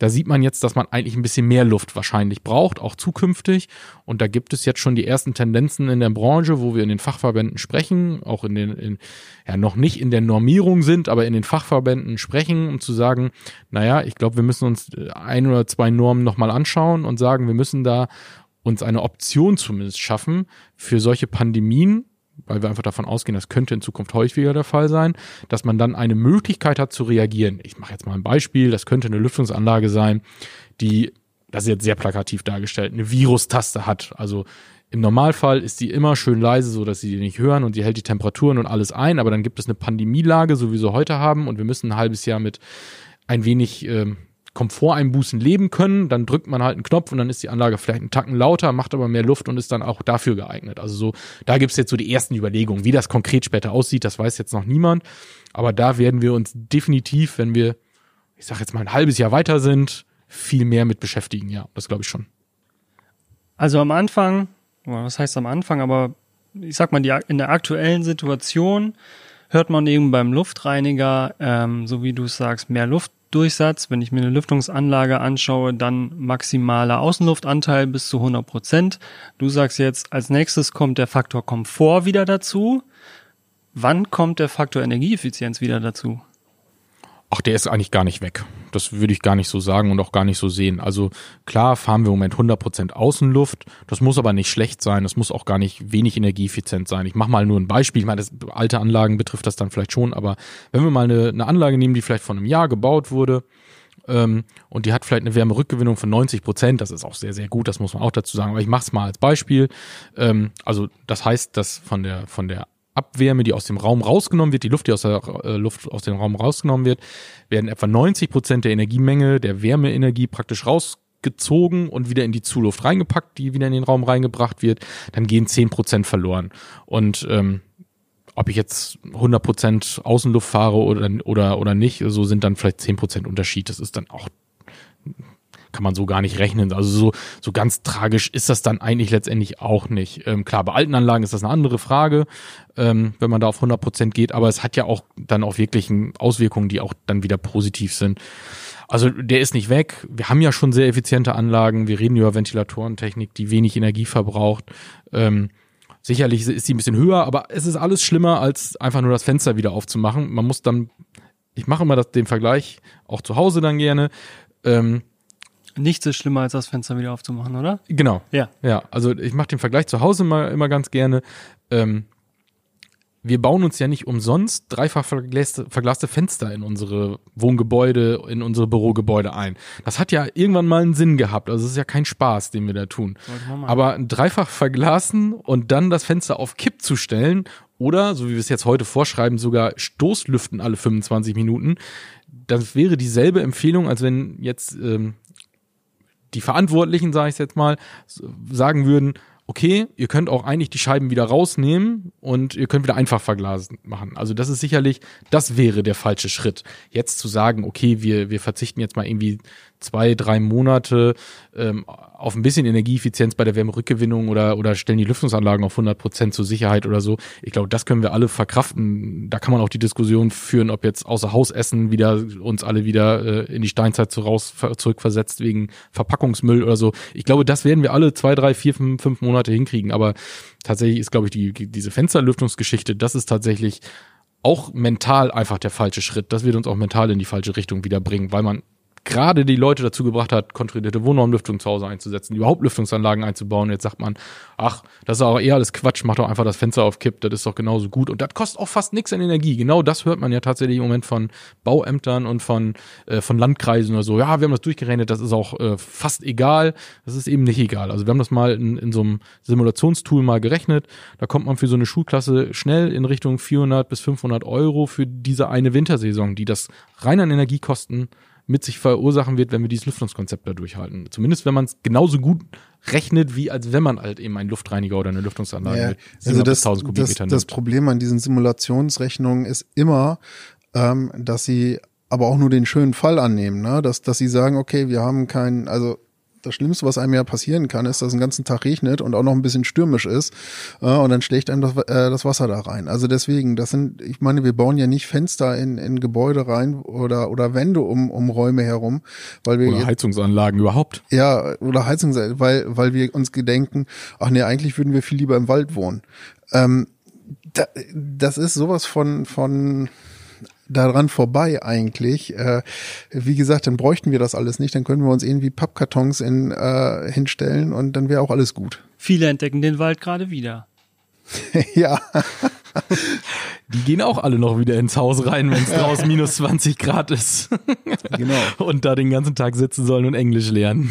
Da sieht man jetzt, dass man eigentlich ein bisschen mehr Luft wahrscheinlich braucht, auch zukünftig. Und da gibt es jetzt schon die ersten Tendenzen in der Branche, wo wir in den Fachverbänden sprechen, auch in den, in, ja, noch nicht in der Normierung sind, aber in den Fachverbänden sprechen, um zu sagen, naja, ich glaube, wir müssen uns ein oder zwei Normen nochmal anschauen und sagen, wir müssen da uns eine Option zumindest schaffen für solche Pandemien, weil wir einfach davon ausgehen, das könnte in Zukunft häufiger der Fall sein, dass man dann eine Möglichkeit hat zu reagieren. Ich mache jetzt mal ein Beispiel, das könnte eine Lüftungsanlage sein, die, das ist jetzt sehr plakativ dargestellt, eine Virustaste hat. Also im Normalfall ist die immer schön leise, so dass sie die nicht hören und sie hält die Temperaturen und alles ein, aber dann gibt es eine Pandemielage, so wie wir sie heute haben und wir müssen ein halbes Jahr mit ein wenig ähm, Komforteinbußen leben können, dann drückt man halt einen Knopf und dann ist die Anlage vielleicht einen Tacken lauter, macht aber mehr Luft und ist dann auch dafür geeignet. Also so, da gibt's jetzt so die ersten Überlegungen. Wie das konkret später aussieht, das weiß jetzt noch niemand. Aber da werden wir uns definitiv, wenn wir, ich sag jetzt mal, ein halbes Jahr weiter sind, viel mehr mit beschäftigen. Ja, das glaube ich schon. Also am Anfang, was heißt am Anfang, aber ich sag mal, die, in der aktuellen Situation hört man eben beim Luftreiniger, ähm, so wie du sagst, mehr Luft Durchsatz. Wenn ich mir eine Lüftungsanlage anschaue, dann maximaler Außenluftanteil bis zu 100 Prozent. Du sagst jetzt, als nächstes kommt der Faktor Komfort wieder dazu. Wann kommt der Faktor Energieeffizienz wieder dazu? Ach, der ist eigentlich gar nicht weg. Das würde ich gar nicht so sagen und auch gar nicht so sehen. Also klar fahren wir im Moment 100% Außenluft. Das muss aber nicht schlecht sein. Das muss auch gar nicht wenig energieeffizient sein. Ich mache mal nur ein Beispiel. Ich meine, das, alte Anlagen betrifft das dann vielleicht schon. Aber wenn wir mal eine, eine Anlage nehmen, die vielleicht vor einem Jahr gebaut wurde ähm, und die hat vielleicht eine Wärmerückgewinnung von 90 Prozent, das ist auch sehr, sehr gut, das muss man auch dazu sagen. Aber ich mache es mal als Beispiel. Ähm, also das heißt, dass von der, von der Abwärme, die aus dem Raum rausgenommen wird, die Luft, die aus der äh, Luft aus dem Raum rausgenommen wird, werden etwa 90 Prozent der Energiemenge, der Wärmeenergie praktisch rausgezogen und wieder in die Zuluft reingepackt, die wieder in den Raum reingebracht wird. Dann gehen 10 Prozent verloren. Und ähm, ob ich jetzt 100 Prozent Außenluft fahre oder, oder, oder nicht, so sind dann vielleicht 10 Prozent Unterschied. Das ist dann auch kann man so gar nicht rechnen. Also so, so ganz tragisch ist das dann eigentlich letztendlich auch nicht. Ähm, klar, bei alten Anlagen ist das eine andere Frage, ähm, wenn man da auf 100 Prozent geht, aber es hat ja auch dann auch wirklich Auswirkungen, die auch dann wieder positiv sind. Also der ist nicht weg. Wir haben ja schon sehr effiziente Anlagen. Wir reden über Ventilatorentechnik, die wenig Energie verbraucht. Ähm, sicherlich ist sie ein bisschen höher, aber es ist alles schlimmer, als einfach nur das Fenster wieder aufzumachen. Man muss dann, ich mache immer das, den Vergleich auch zu Hause dann gerne. Ähm, Nichts ist schlimmer, als das Fenster wieder aufzumachen, oder? Genau. Ja. Ja, also ich mache den Vergleich zu Hause immer, immer ganz gerne. Ähm, wir bauen uns ja nicht umsonst dreifach verglaste, verglaste Fenster in unsere Wohngebäude, in unsere Bürogebäude ein. Das hat ja irgendwann mal einen Sinn gehabt. Also es ist ja kein Spaß, den wir da tun. Aber dreifach verglasen und dann das Fenster auf Kipp zu stellen oder, so wie wir es jetzt heute vorschreiben, sogar Stoßlüften alle 25 Minuten, das wäre dieselbe Empfehlung, als wenn jetzt ähm, die Verantwortlichen, sage ich jetzt mal, sagen würden, okay, ihr könnt auch eigentlich die Scheiben wieder rausnehmen und ihr könnt wieder einfach verglasen machen. Also das ist sicherlich, das wäre der falsche Schritt. Jetzt zu sagen, okay, wir, wir verzichten jetzt mal irgendwie zwei, drei Monate ähm, auf ein bisschen Energieeffizienz bei der Wärmerückgewinnung oder, oder stellen die Lüftungsanlagen auf 100 Prozent zur Sicherheit oder so. Ich glaube, das können wir alle verkraften. Da kann man auch die Diskussion führen, ob jetzt außer Hausessen wieder uns alle wieder äh, in die Steinzeit zu raus, zurückversetzt wegen Verpackungsmüll oder so. Ich glaube, das werden wir alle zwei, drei, vier, fünf, fünf Monate hinkriegen. Aber tatsächlich ist, glaube ich, die, diese Fensterlüftungsgeschichte, das ist tatsächlich auch mental einfach der falsche Schritt. Das wird uns auch mental in die falsche Richtung wieder bringen, weil man gerade die Leute dazu gebracht hat, kontrollierte Wohnraumlüftung zu Hause einzusetzen, überhaupt Lüftungsanlagen einzubauen. Jetzt sagt man, ach, das ist auch eher alles Quatsch, mach doch einfach das Fenster auf Kipp, das ist doch genauso gut. Und das kostet auch fast nichts an Energie. Genau das hört man ja tatsächlich im Moment von Bauämtern und von, äh, von Landkreisen oder so. Ja, wir haben das durchgerechnet, das ist auch äh, fast egal. Das ist eben nicht egal. Also wir haben das mal in, in so einem Simulationstool mal gerechnet. Da kommt man für so eine Schulklasse schnell in Richtung 400 bis 500 Euro für diese eine Wintersaison, die das rein an Energiekosten mit sich verursachen wird, wenn wir dieses Lüftungskonzept da durchhalten. Zumindest wenn man es genauso gut rechnet, wie als wenn man halt eben einen Luftreiniger oder eine Lüftungsanlage Ja, mit also das, 1000 das, das. Problem an diesen Simulationsrechnungen ist immer, ähm, dass sie aber auch nur den schönen Fall annehmen, ne? dass, dass sie sagen, okay, wir haben keinen, also das Schlimmste, was einem ja passieren kann, ist, dass es den ganzen Tag regnet und auch noch ein bisschen stürmisch ist äh, und dann schlägt einem das, äh, das Wasser da rein. Also deswegen, das sind, ich meine, wir bauen ja nicht Fenster in, in Gebäude rein oder oder Wände um, um Räume herum, weil wir Oder Heizungsanlagen überhaupt. ja, oder Heizung, weil, weil wir uns gedenken, ach nee, eigentlich würden wir viel lieber im Wald wohnen. Ähm, da, das ist sowas von, von daran vorbei eigentlich. Äh, wie gesagt, dann bräuchten wir das alles nicht, dann können wir uns irgendwie Pappkartons in, äh, hinstellen und dann wäre auch alles gut. Viele entdecken den Wald gerade wieder. ja, Die gehen auch alle noch wieder ins Haus rein, wenn es draußen minus 20 Grad ist. genau. und da den ganzen Tag sitzen sollen und Englisch lernen.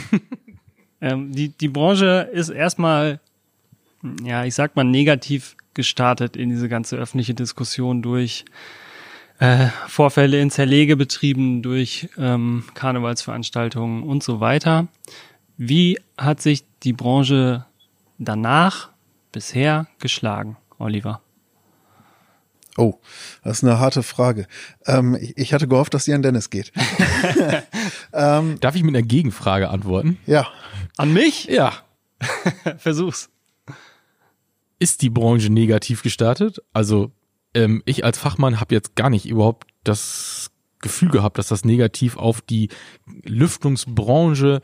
Ähm, die, die Branche ist erstmal, ja, ich sag mal, negativ gestartet in diese ganze öffentliche Diskussion durch äh, Vorfälle in Zerlegebetrieben, durch ähm, Karnevalsveranstaltungen und so weiter. Wie hat sich die Branche danach bisher geschlagen, Oliver? Oh, das ist eine harte Frage. Ähm, ich, ich hatte gehofft, dass die an Dennis geht. ähm, Darf ich mit einer Gegenfrage antworten? ja, An mich? Ja. Versuch's. Ist die Branche negativ gestartet? Also ähm, ich als Fachmann habe jetzt gar nicht überhaupt das Gefühl gehabt, dass das negativ auf die Lüftungsbranche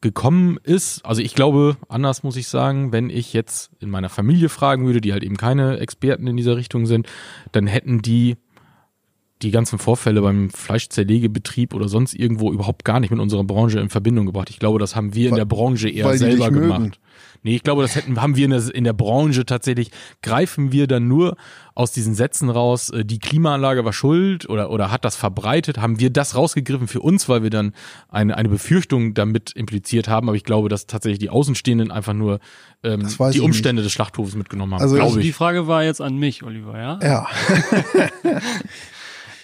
gekommen ist. Also ich glaube, anders muss ich sagen, wenn ich jetzt in meiner Familie fragen würde, die halt eben keine Experten in dieser Richtung sind, dann hätten die die ganzen Vorfälle beim Fleischzerlegebetrieb oder sonst irgendwo überhaupt gar nicht mit unserer Branche in Verbindung gebracht. Ich glaube, das haben wir in der Branche eher selber gemacht. Mögen. Nee, ich glaube, das hätten, haben wir in der, in der Branche tatsächlich, greifen wir dann nur aus diesen Sätzen raus, äh, die Klimaanlage war schuld oder, oder hat das verbreitet, haben wir das rausgegriffen für uns, weil wir dann eine, eine Befürchtung damit impliziert haben. Aber ich glaube, dass tatsächlich die Außenstehenden einfach nur ähm, die Umstände nicht. des Schlachthofes mitgenommen haben. Also, also die Frage war jetzt an mich, Oliver, ja? Ja.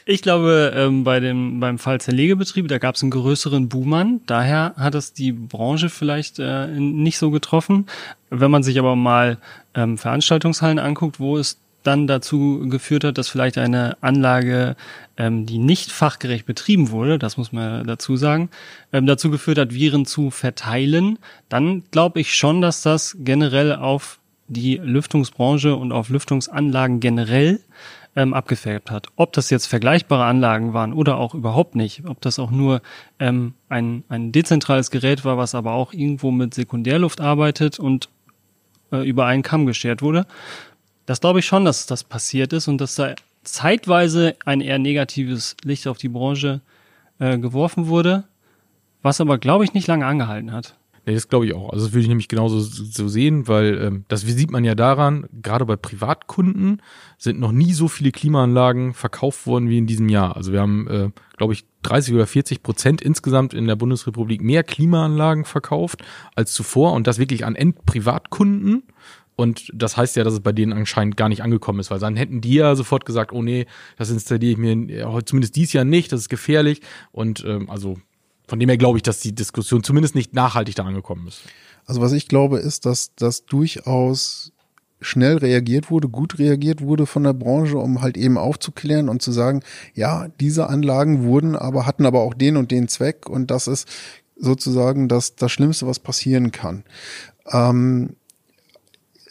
Ich glaube, ähm, bei dem, beim Fall Zerlegebetrieb, da gab es einen größeren Boomern. Daher hat es die Branche vielleicht äh, nicht so getroffen. Wenn man sich aber mal ähm, Veranstaltungshallen anguckt, wo es dann dazu geführt hat, dass vielleicht eine Anlage, ähm, die nicht fachgerecht betrieben wurde, das muss man dazu sagen, ähm, dazu geführt hat, Viren zu verteilen, dann glaube ich schon, dass das generell auf die Lüftungsbranche und auf Lüftungsanlagen generell ähm, abgefärbt hat. Ob das jetzt vergleichbare Anlagen waren oder auch überhaupt nicht, ob das auch nur ähm, ein, ein dezentrales Gerät war, was aber auch irgendwo mit Sekundärluft arbeitet und äh, über einen Kamm geschert wurde, das glaube ich schon, dass das passiert ist und dass da zeitweise ein eher negatives Licht auf die Branche äh, geworfen wurde, was aber, glaube ich, nicht lange angehalten hat. Nee, das glaube ich auch. Also das würde ich nämlich genauso so sehen, weil ähm, das sieht man ja daran, gerade bei Privatkunden sind noch nie so viele Klimaanlagen verkauft worden wie in diesem Jahr. Also wir haben, äh, glaube ich, 30 oder 40 Prozent insgesamt in der Bundesrepublik mehr Klimaanlagen verkauft als zuvor und das wirklich an Endprivatkunden. Und das heißt ja, dass es bei denen anscheinend gar nicht angekommen ist, weil dann hätten die ja sofort gesagt, oh nee, das installiere ich mir zumindest dies Jahr nicht, das ist gefährlich. Und ähm, also von dem her glaube ich, dass die Diskussion zumindest nicht nachhaltig da angekommen ist. Also was ich glaube, ist, dass das durchaus schnell reagiert wurde, gut reagiert wurde von der Branche, um halt eben aufzuklären und zu sagen, ja, diese Anlagen wurden aber, hatten aber auch den und den Zweck und das ist sozusagen das, das Schlimmste, was passieren kann. Ähm,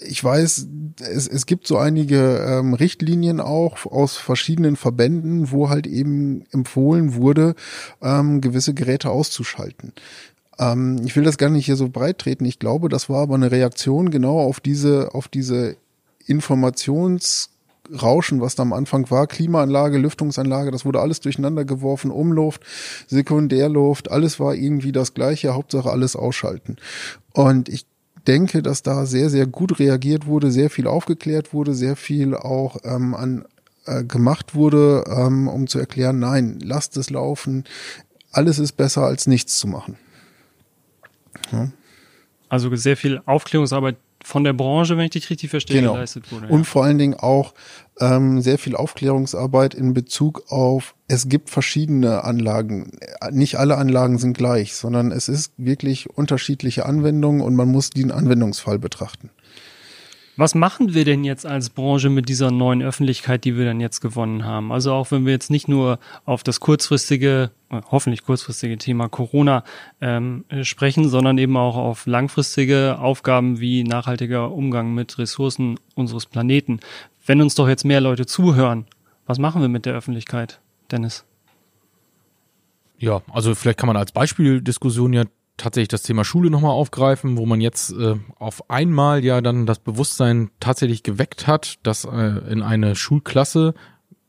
ich weiß, es, es gibt so einige ähm, Richtlinien auch aus verschiedenen Verbänden, wo halt eben empfohlen wurde, ähm, gewisse Geräte auszuschalten. Ähm, ich will das gar nicht hier so breit treten. Ich glaube, das war aber eine Reaktion genau auf diese, auf diese Informationsrauschen, was da am Anfang war, Klimaanlage, Lüftungsanlage, das wurde alles durcheinander geworfen, Umluft, Sekundärluft, alles war irgendwie das gleiche, Hauptsache alles ausschalten. Und ich denke, dass da sehr, sehr gut reagiert wurde, sehr viel aufgeklärt wurde, sehr viel auch ähm, an äh, gemacht wurde, ähm, um zu erklären, nein, lasst es laufen. Alles ist besser als nichts zu machen. Ja. Also sehr viel Aufklärungsarbeit von der Branche, wenn ich dich richtig verstehe, genau. geleistet wurde. Ja. Und vor allen Dingen auch ähm, sehr viel Aufklärungsarbeit in Bezug auf, es gibt verschiedene Anlagen. Nicht alle Anlagen sind gleich, sondern es ist wirklich unterschiedliche Anwendungen und man muss den Anwendungsfall betrachten. Was machen wir denn jetzt als Branche mit dieser neuen Öffentlichkeit, die wir dann jetzt gewonnen haben? Also auch wenn wir jetzt nicht nur auf das kurzfristige, äh, hoffentlich kurzfristige Thema Corona ähm, sprechen, sondern eben auch auf langfristige Aufgaben wie nachhaltiger Umgang mit Ressourcen unseres Planeten. Wenn uns doch jetzt mehr Leute zuhören, was machen wir mit der Öffentlichkeit, Dennis? Ja, also vielleicht kann man als Beispieldiskussion ja tatsächlich das Thema Schule nochmal aufgreifen, wo man jetzt äh, auf einmal ja dann das Bewusstsein tatsächlich geweckt hat, dass äh, in eine Schulklasse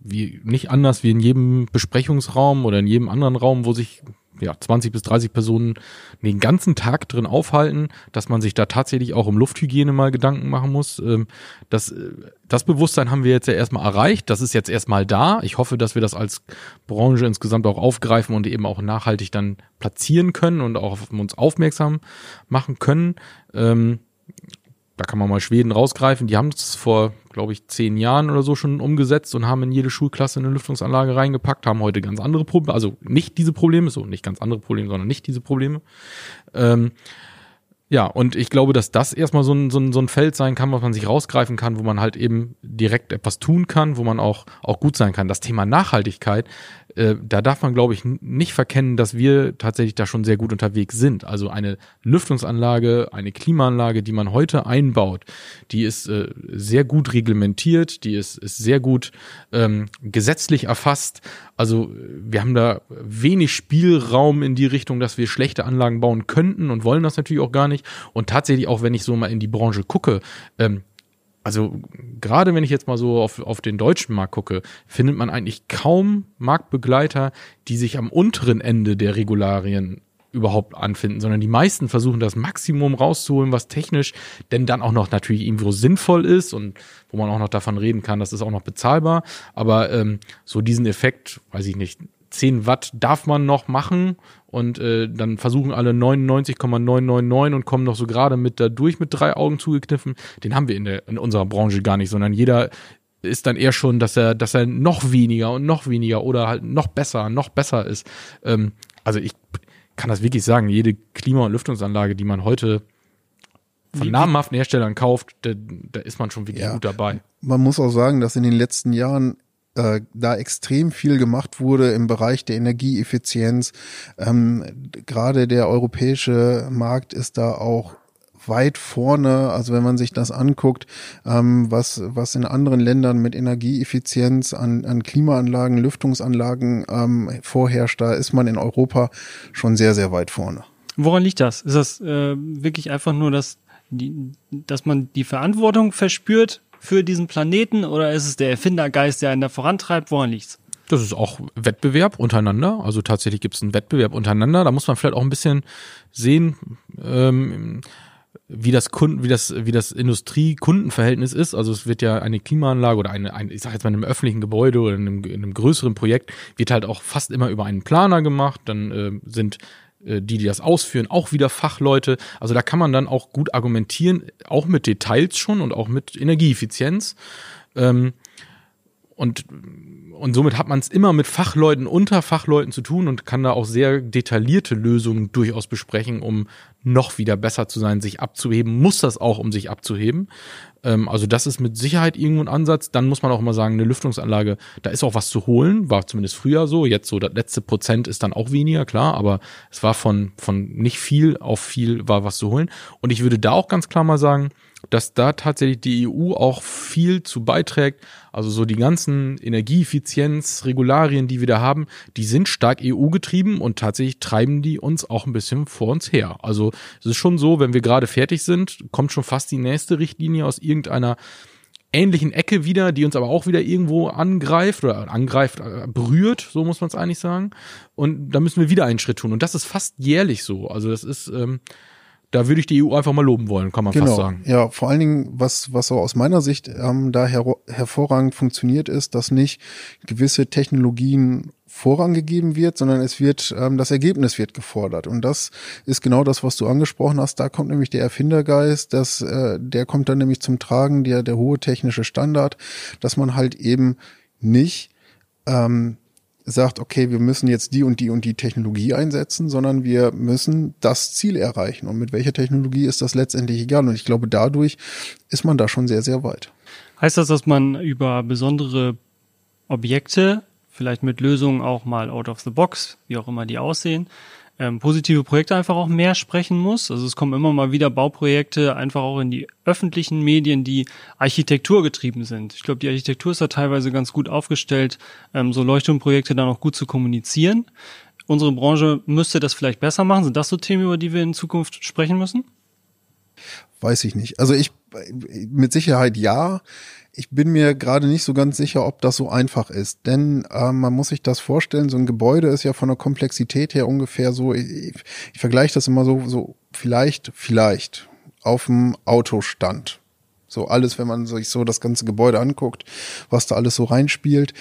wie nicht anders wie in jedem Besprechungsraum oder in jedem anderen Raum, wo sich ja, 20 bis 30 Personen den ganzen Tag drin aufhalten, dass man sich da tatsächlich auch um Lufthygiene mal Gedanken machen muss. Ähm, das, äh, das Bewusstsein haben wir jetzt ja erstmal erreicht. Das ist jetzt erstmal da. Ich hoffe, dass wir das als Branche insgesamt auch aufgreifen und eben auch nachhaltig dann platzieren können und auch auf uns aufmerksam machen können. Ähm, da kann man mal Schweden rausgreifen. Die haben es vor, glaube ich, zehn Jahren oder so schon umgesetzt und haben in jede Schulklasse eine Lüftungsanlage reingepackt, haben heute ganz andere Probleme, also nicht diese Probleme, so nicht ganz andere Probleme, sondern nicht diese Probleme. Ähm, ja, und ich glaube, dass das erstmal so ein, so, ein, so ein Feld sein kann, was man sich rausgreifen kann, wo man halt eben direkt etwas tun kann, wo man auch, auch gut sein kann. Das Thema Nachhaltigkeit äh, da darf man, glaube ich, nicht verkennen, dass wir tatsächlich da schon sehr gut unterwegs sind. Also eine Lüftungsanlage, eine Klimaanlage, die man heute einbaut, die ist äh, sehr gut reglementiert, die ist, ist sehr gut ähm, gesetzlich erfasst. Also wir haben da wenig Spielraum in die Richtung, dass wir schlechte Anlagen bauen könnten und wollen das natürlich auch gar nicht. Und tatsächlich auch, wenn ich so mal in die Branche gucke, ähm, also gerade wenn ich jetzt mal so auf, auf den deutschen Markt gucke, findet man eigentlich kaum Marktbegleiter, die sich am unteren Ende der Regularien überhaupt anfinden, sondern die meisten versuchen das Maximum rauszuholen, was technisch denn dann auch noch natürlich irgendwo sinnvoll ist und wo man auch noch davon reden kann, das ist auch noch bezahlbar. Aber ähm, so diesen Effekt, weiß ich nicht, 10 Watt darf man noch machen und äh, dann versuchen alle 99,999 und kommen noch so gerade mit da durch mit drei Augen zugekniffen. Den haben wir in, der, in unserer Branche gar nicht, sondern jeder ist dann eher schon, dass er, dass er noch weniger und noch weniger oder halt noch besser, noch besser ist. Ähm, also ich kann das wirklich sagen, jede Klima- und Lüftungsanlage, die man heute von namhaften Herstellern kauft, da, da ist man schon wirklich ja. gut dabei. Man muss auch sagen, dass in den letzten Jahren äh, da extrem viel gemacht wurde im Bereich der Energieeffizienz. Ähm, Gerade der europäische Markt ist da auch weit vorne. Also wenn man sich das anguckt, ähm, was, was in anderen Ländern mit Energieeffizienz an, an Klimaanlagen, Lüftungsanlagen ähm, vorherrscht, da ist man in Europa schon sehr, sehr weit vorne. Woran liegt das? Ist das äh, wirklich einfach nur, dass, die, dass man die Verantwortung verspürt für diesen Planeten oder ist es der Erfindergeist, der einen da vorantreibt? Woran liegt's? Das ist auch Wettbewerb untereinander. Also tatsächlich gibt es einen Wettbewerb untereinander. Da muss man vielleicht auch ein bisschen sehen, ähm, wie das Kunden, wie das, wie das Industrie-Kundenverhältnis ist. Also es wird ja eine Klimaanlage oder eine, ein, ich sag jetzt mal in einem öffentlichen Gebäude oder in einem, in einem größeren Projekt wird halt auch fast immer über einen Planer gemacht. Dann äh, sind die, die das ausführen, auch wieder Fachleute. Also da kann man dann auch gut argumentieren, auch mit Details schon und auch mit Energieeffizienz. Ähm, und, und somit hat man es immer mit Fachleuten unter Fachleuten zu tun und kann da auch sehr detaillierte Lösungen durchaus besprechen, um noch wieder besser zu sein, sich abzuheben. Muss das auch, um sich abzuheben. Ähm, also das ist mit Sicherheit irgendwo ein Ansatz. Dann muss man auch mal sagen, eine Lüftungsanlage, da ist auch was zu holen. War zumindest früher so. Jetzt so das letzte Prozent ist dann auch weniger, klar. Aber es war von, von nicht viel auf viel war was zu holen. Und ich würde da auch ganz klar mal sagen, dass da tatsächlich die EU auch viel zu beiträgt. Also so die ganzen Energieeffizienzregularien, die wir da haben, die sind stark EU-getrieben und tatsächlich treiben die uns auch ein bisschen vor uns her. Also es ist schon so, wenn wir gerade fertig sind, kommt schon fast die nächste Richtlinie aus irgendeiner ähnlichen Ecke wieder, die uns aber auch wieder irgendwo angreift oder angreift, äh, berührt, so muss man es eigentlich sagen. Und da müssen wir wieder einen Schritt tun. Und das ist fast jährlich so. Also das ist ähm, da würde ich die EU einfach mal loben wollen, kann man genau. fast sagen. Ja, vor allen Dingen, was, was so aus meiner Sicht ähm, da her hervorragend funktioniert, ist, dass nicht gewisse Technologien Vorrang gegeben wird, sondern es wird, ähm, das Ergebnis wird gefordert. Und das ist genau das, was du angesprochen hast. Da kommt nämlich der Erfindergeist, das, äh, der kommt dann nämlich zum Tragen, der, der hohe technische Standard, dass man halt eben nicht ähm, sagt, okay, wir müssen jetzt die und die und die Technologie einsetzen, sondern wir müssen das Ziel erreichen. Und mit welcher Technologie ist das letztendlich egal. Und ich glaube, dadurch ist man da schon sehr, sehr weit. Heißt das, dass man über besondere Objekte, vielleicht mit Lösungen auch mal out of the box, wie auch immer die aussehen, ähm, positive Projekte einfach auch mehr sprechen muss. Also es kommen immer mal wieder Bauprojekte einfach auch in die öffentlichen Medien, die architekturgetrieben sind. Ich glaube, die Architektur ist da teilweise ganz gut aufgestellt, ähm, so Leuchtturmprojekte dann auch gut zu kommunizieren. Unsere Branche müsste das vielleicht besser machen. Sind das so Themen, über die wir in Zukunft sprechen müssen? Weiß ich nicht. Also ich mit Sicherheit ja. Ich bin mir gerade nicht so ganz sicher, ob das so einfach ist, denn äh, man muss sich das vorstellen, so ein Gebäude ist ja von der Komplexität her ungefähr so, ich, ich vergleiche das immer so, so vielleicht, vielleicht auf dem Autostand. So alles, wenn man sich so das ganze Gebäude anguckt, was da alles so reinspielt,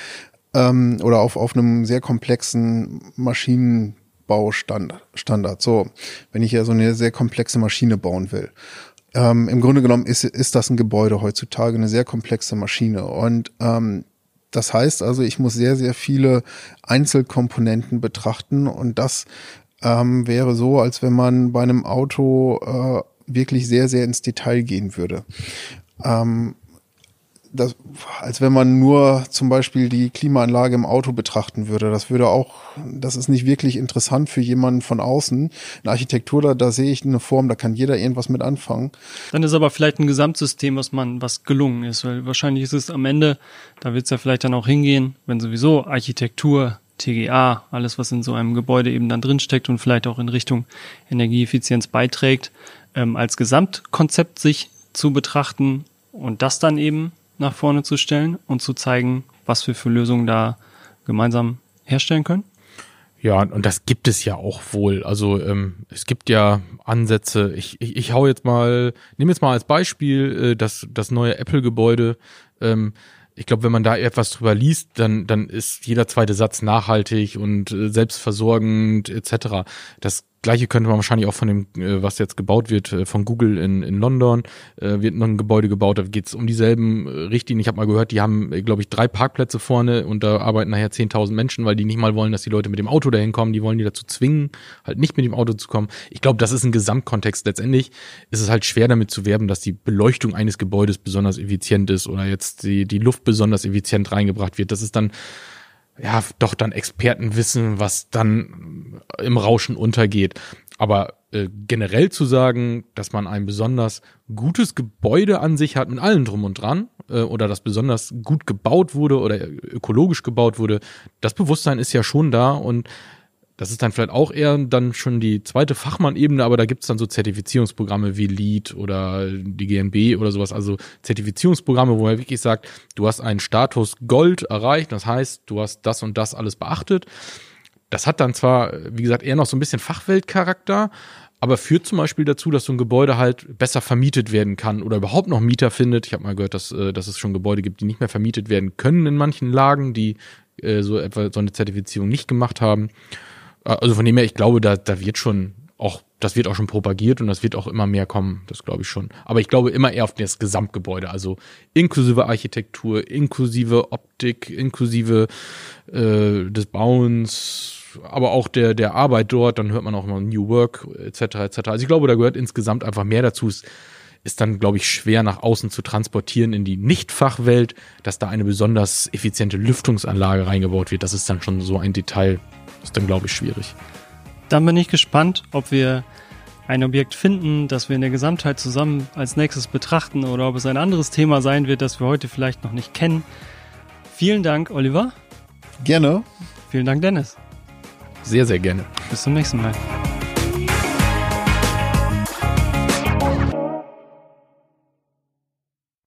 ähm, oder auf, auf einem sehr komplexen Maschinenbaustandard. So, wenn ich ja so eine sehr komplexe Maschine bauen will. Ähm, Im Grunde genommen ist, ist das ein Gebäude heutzutage, eine sehr komplexe Maschine. Und ähm, das heißt also, ich muss sehr, sehr viele Einzelkomponenten betrachten und das ähm, wäre so, als wenn man bei einem Auto äh, wirklich sehr, sehr ins Detail gehen würde. Ähm, das, als wenn man nur zum Beispiel die Klimaanlage im Auto betrachten würde. Das würde auch, das ist nicht wirklich interessant für jemanden von außen. In Architektur, da, da sehe ich eine Form, da kann jeder irgendwas mit anfangen. Dann ist aber vielleicht ein Gesamtsystem, was man, was gelungen ist, weil wahrscheinlich ist es am Ende, da wird es ja vielleicht dann auch hingehen, wenn sowieso Architektur, TGA, alles, was in so einem Gebäude eben dann drinsteckt und vielleicht auch in Richtung Energieeffizienz beiträgt, ähm, als Gesamtkonzept sich zu betrachten und das dann eben nach vorne zu stellen und zu zeigen, was wir für Lösungen da gemeinsam herstellen können? Ja, und das gibt es ja auch wohl. Also ähm, es gibt ja Ansätze. Ich, ich, ich hau jetzt mal, nehme jetzt mal als Beispiel äh, das, das neue Apple-Gebäude. Ähm, ich glaube, wenn man da etwas drüber liest, dann, dann ist jeder zweite Satz nachhaltig und äh, selbstversorgend etc. Das Gleiche könnte man wahrscheinlich auch von dem, äh, was jetzt gebaut wird, äh, von Google in, in London, äh, wird noch ein Gebäude gebaut, da geht es um dieselben Richtlinien. Ich habe mal gehört, die haben, glaube ich, drei Parkplätze vorne und da arbeiten nachher 10.000 Menschen, weil die nicht mal wollen, dass die Leute mit dem Auto dahin kommen, die wollen die dazu zwingen, halt nicht mit dem Auto zu kommen. Ich glaube, das ist ein Gesamtkontext. Letztendlich ist es halt schwer damit zu werben, dass die Beleuchtung eines Gebäudes besonders effizient ist oder jetzt die, die Luft besonders effizient reingebracht wird. Das ist dann ja, doch dann Expertenwissen, was dann im Rauschen untergeht. Aber äh, generell zu sagen, dass man ein besonders gutes Gebäude an sich hat mit allem drum und dran äh, oder das besonders gut gebaut wurde oder ökologisch gebaut wurde, das Bewusstsein ist ja schon da und das ist dann vielleicht auch eher dann schon die zweite Fachmann-Ebene, aber da gibt es dann so Zertifizierungsprogramme wie LEED oder die GNB oder sowas, also Zertifizierungsprogramme, wo man wirklich sagt, du hast einen Status Gold erreicht, das heißt, du hast das und das alles beachtet. Das hat dann zwar, wie gesagt, eher noch so ein bisschen Fachweltcharakter, aber führt zum Beispiel dazu, dass so ein Gebäude halt besser vermietet werden kann oder überhaupt noch Mieter findet. Ich habe mal gehört, dass, äh, dass es schon Gebäude gibt, die nicht mehr vermietet werden können in manchen Lagen, die äh, so etwa so eine Zertifizierung nicht gemacht haben. Also von dem her, ich glaube, da, da wird schon auch, das wird auch schon propagiert und das wird auch immer mehr kommen, das glaube ich schon. Aber ich glaube immer eher auf das Gesamtgebäude, also inklusive Architektur, inklusive Optik, inklusive äh, des Bauens, aber auch der, der Arbeit dort, dann hört man auch immer New Work etc. etc. Also ich glaube, da gehört insgesamt einfach mehr dazu. Es ist dann, glaube ich, schwer nach außen zu transportieren in die Nicht-Fachwelt, dass da eine besonders effiziente Lüftungsanlage reingebaut wird. Das ist dann schon so ein Detail, ist dann, glaube ich, schwierig. Dann bin ich gespannt, ob wir ein Objekt finden, das wir in der Gesamtheit zusammen als nächstes betrachten oder ob es ein anderes Thema sein wird, das wir heute vielleicht noch nicht kennen. Vielen Dank, Oliver. Gerne. Vielen Dank, Dennis. Sehr, sehr gerne. Bis zum nächsten Mal.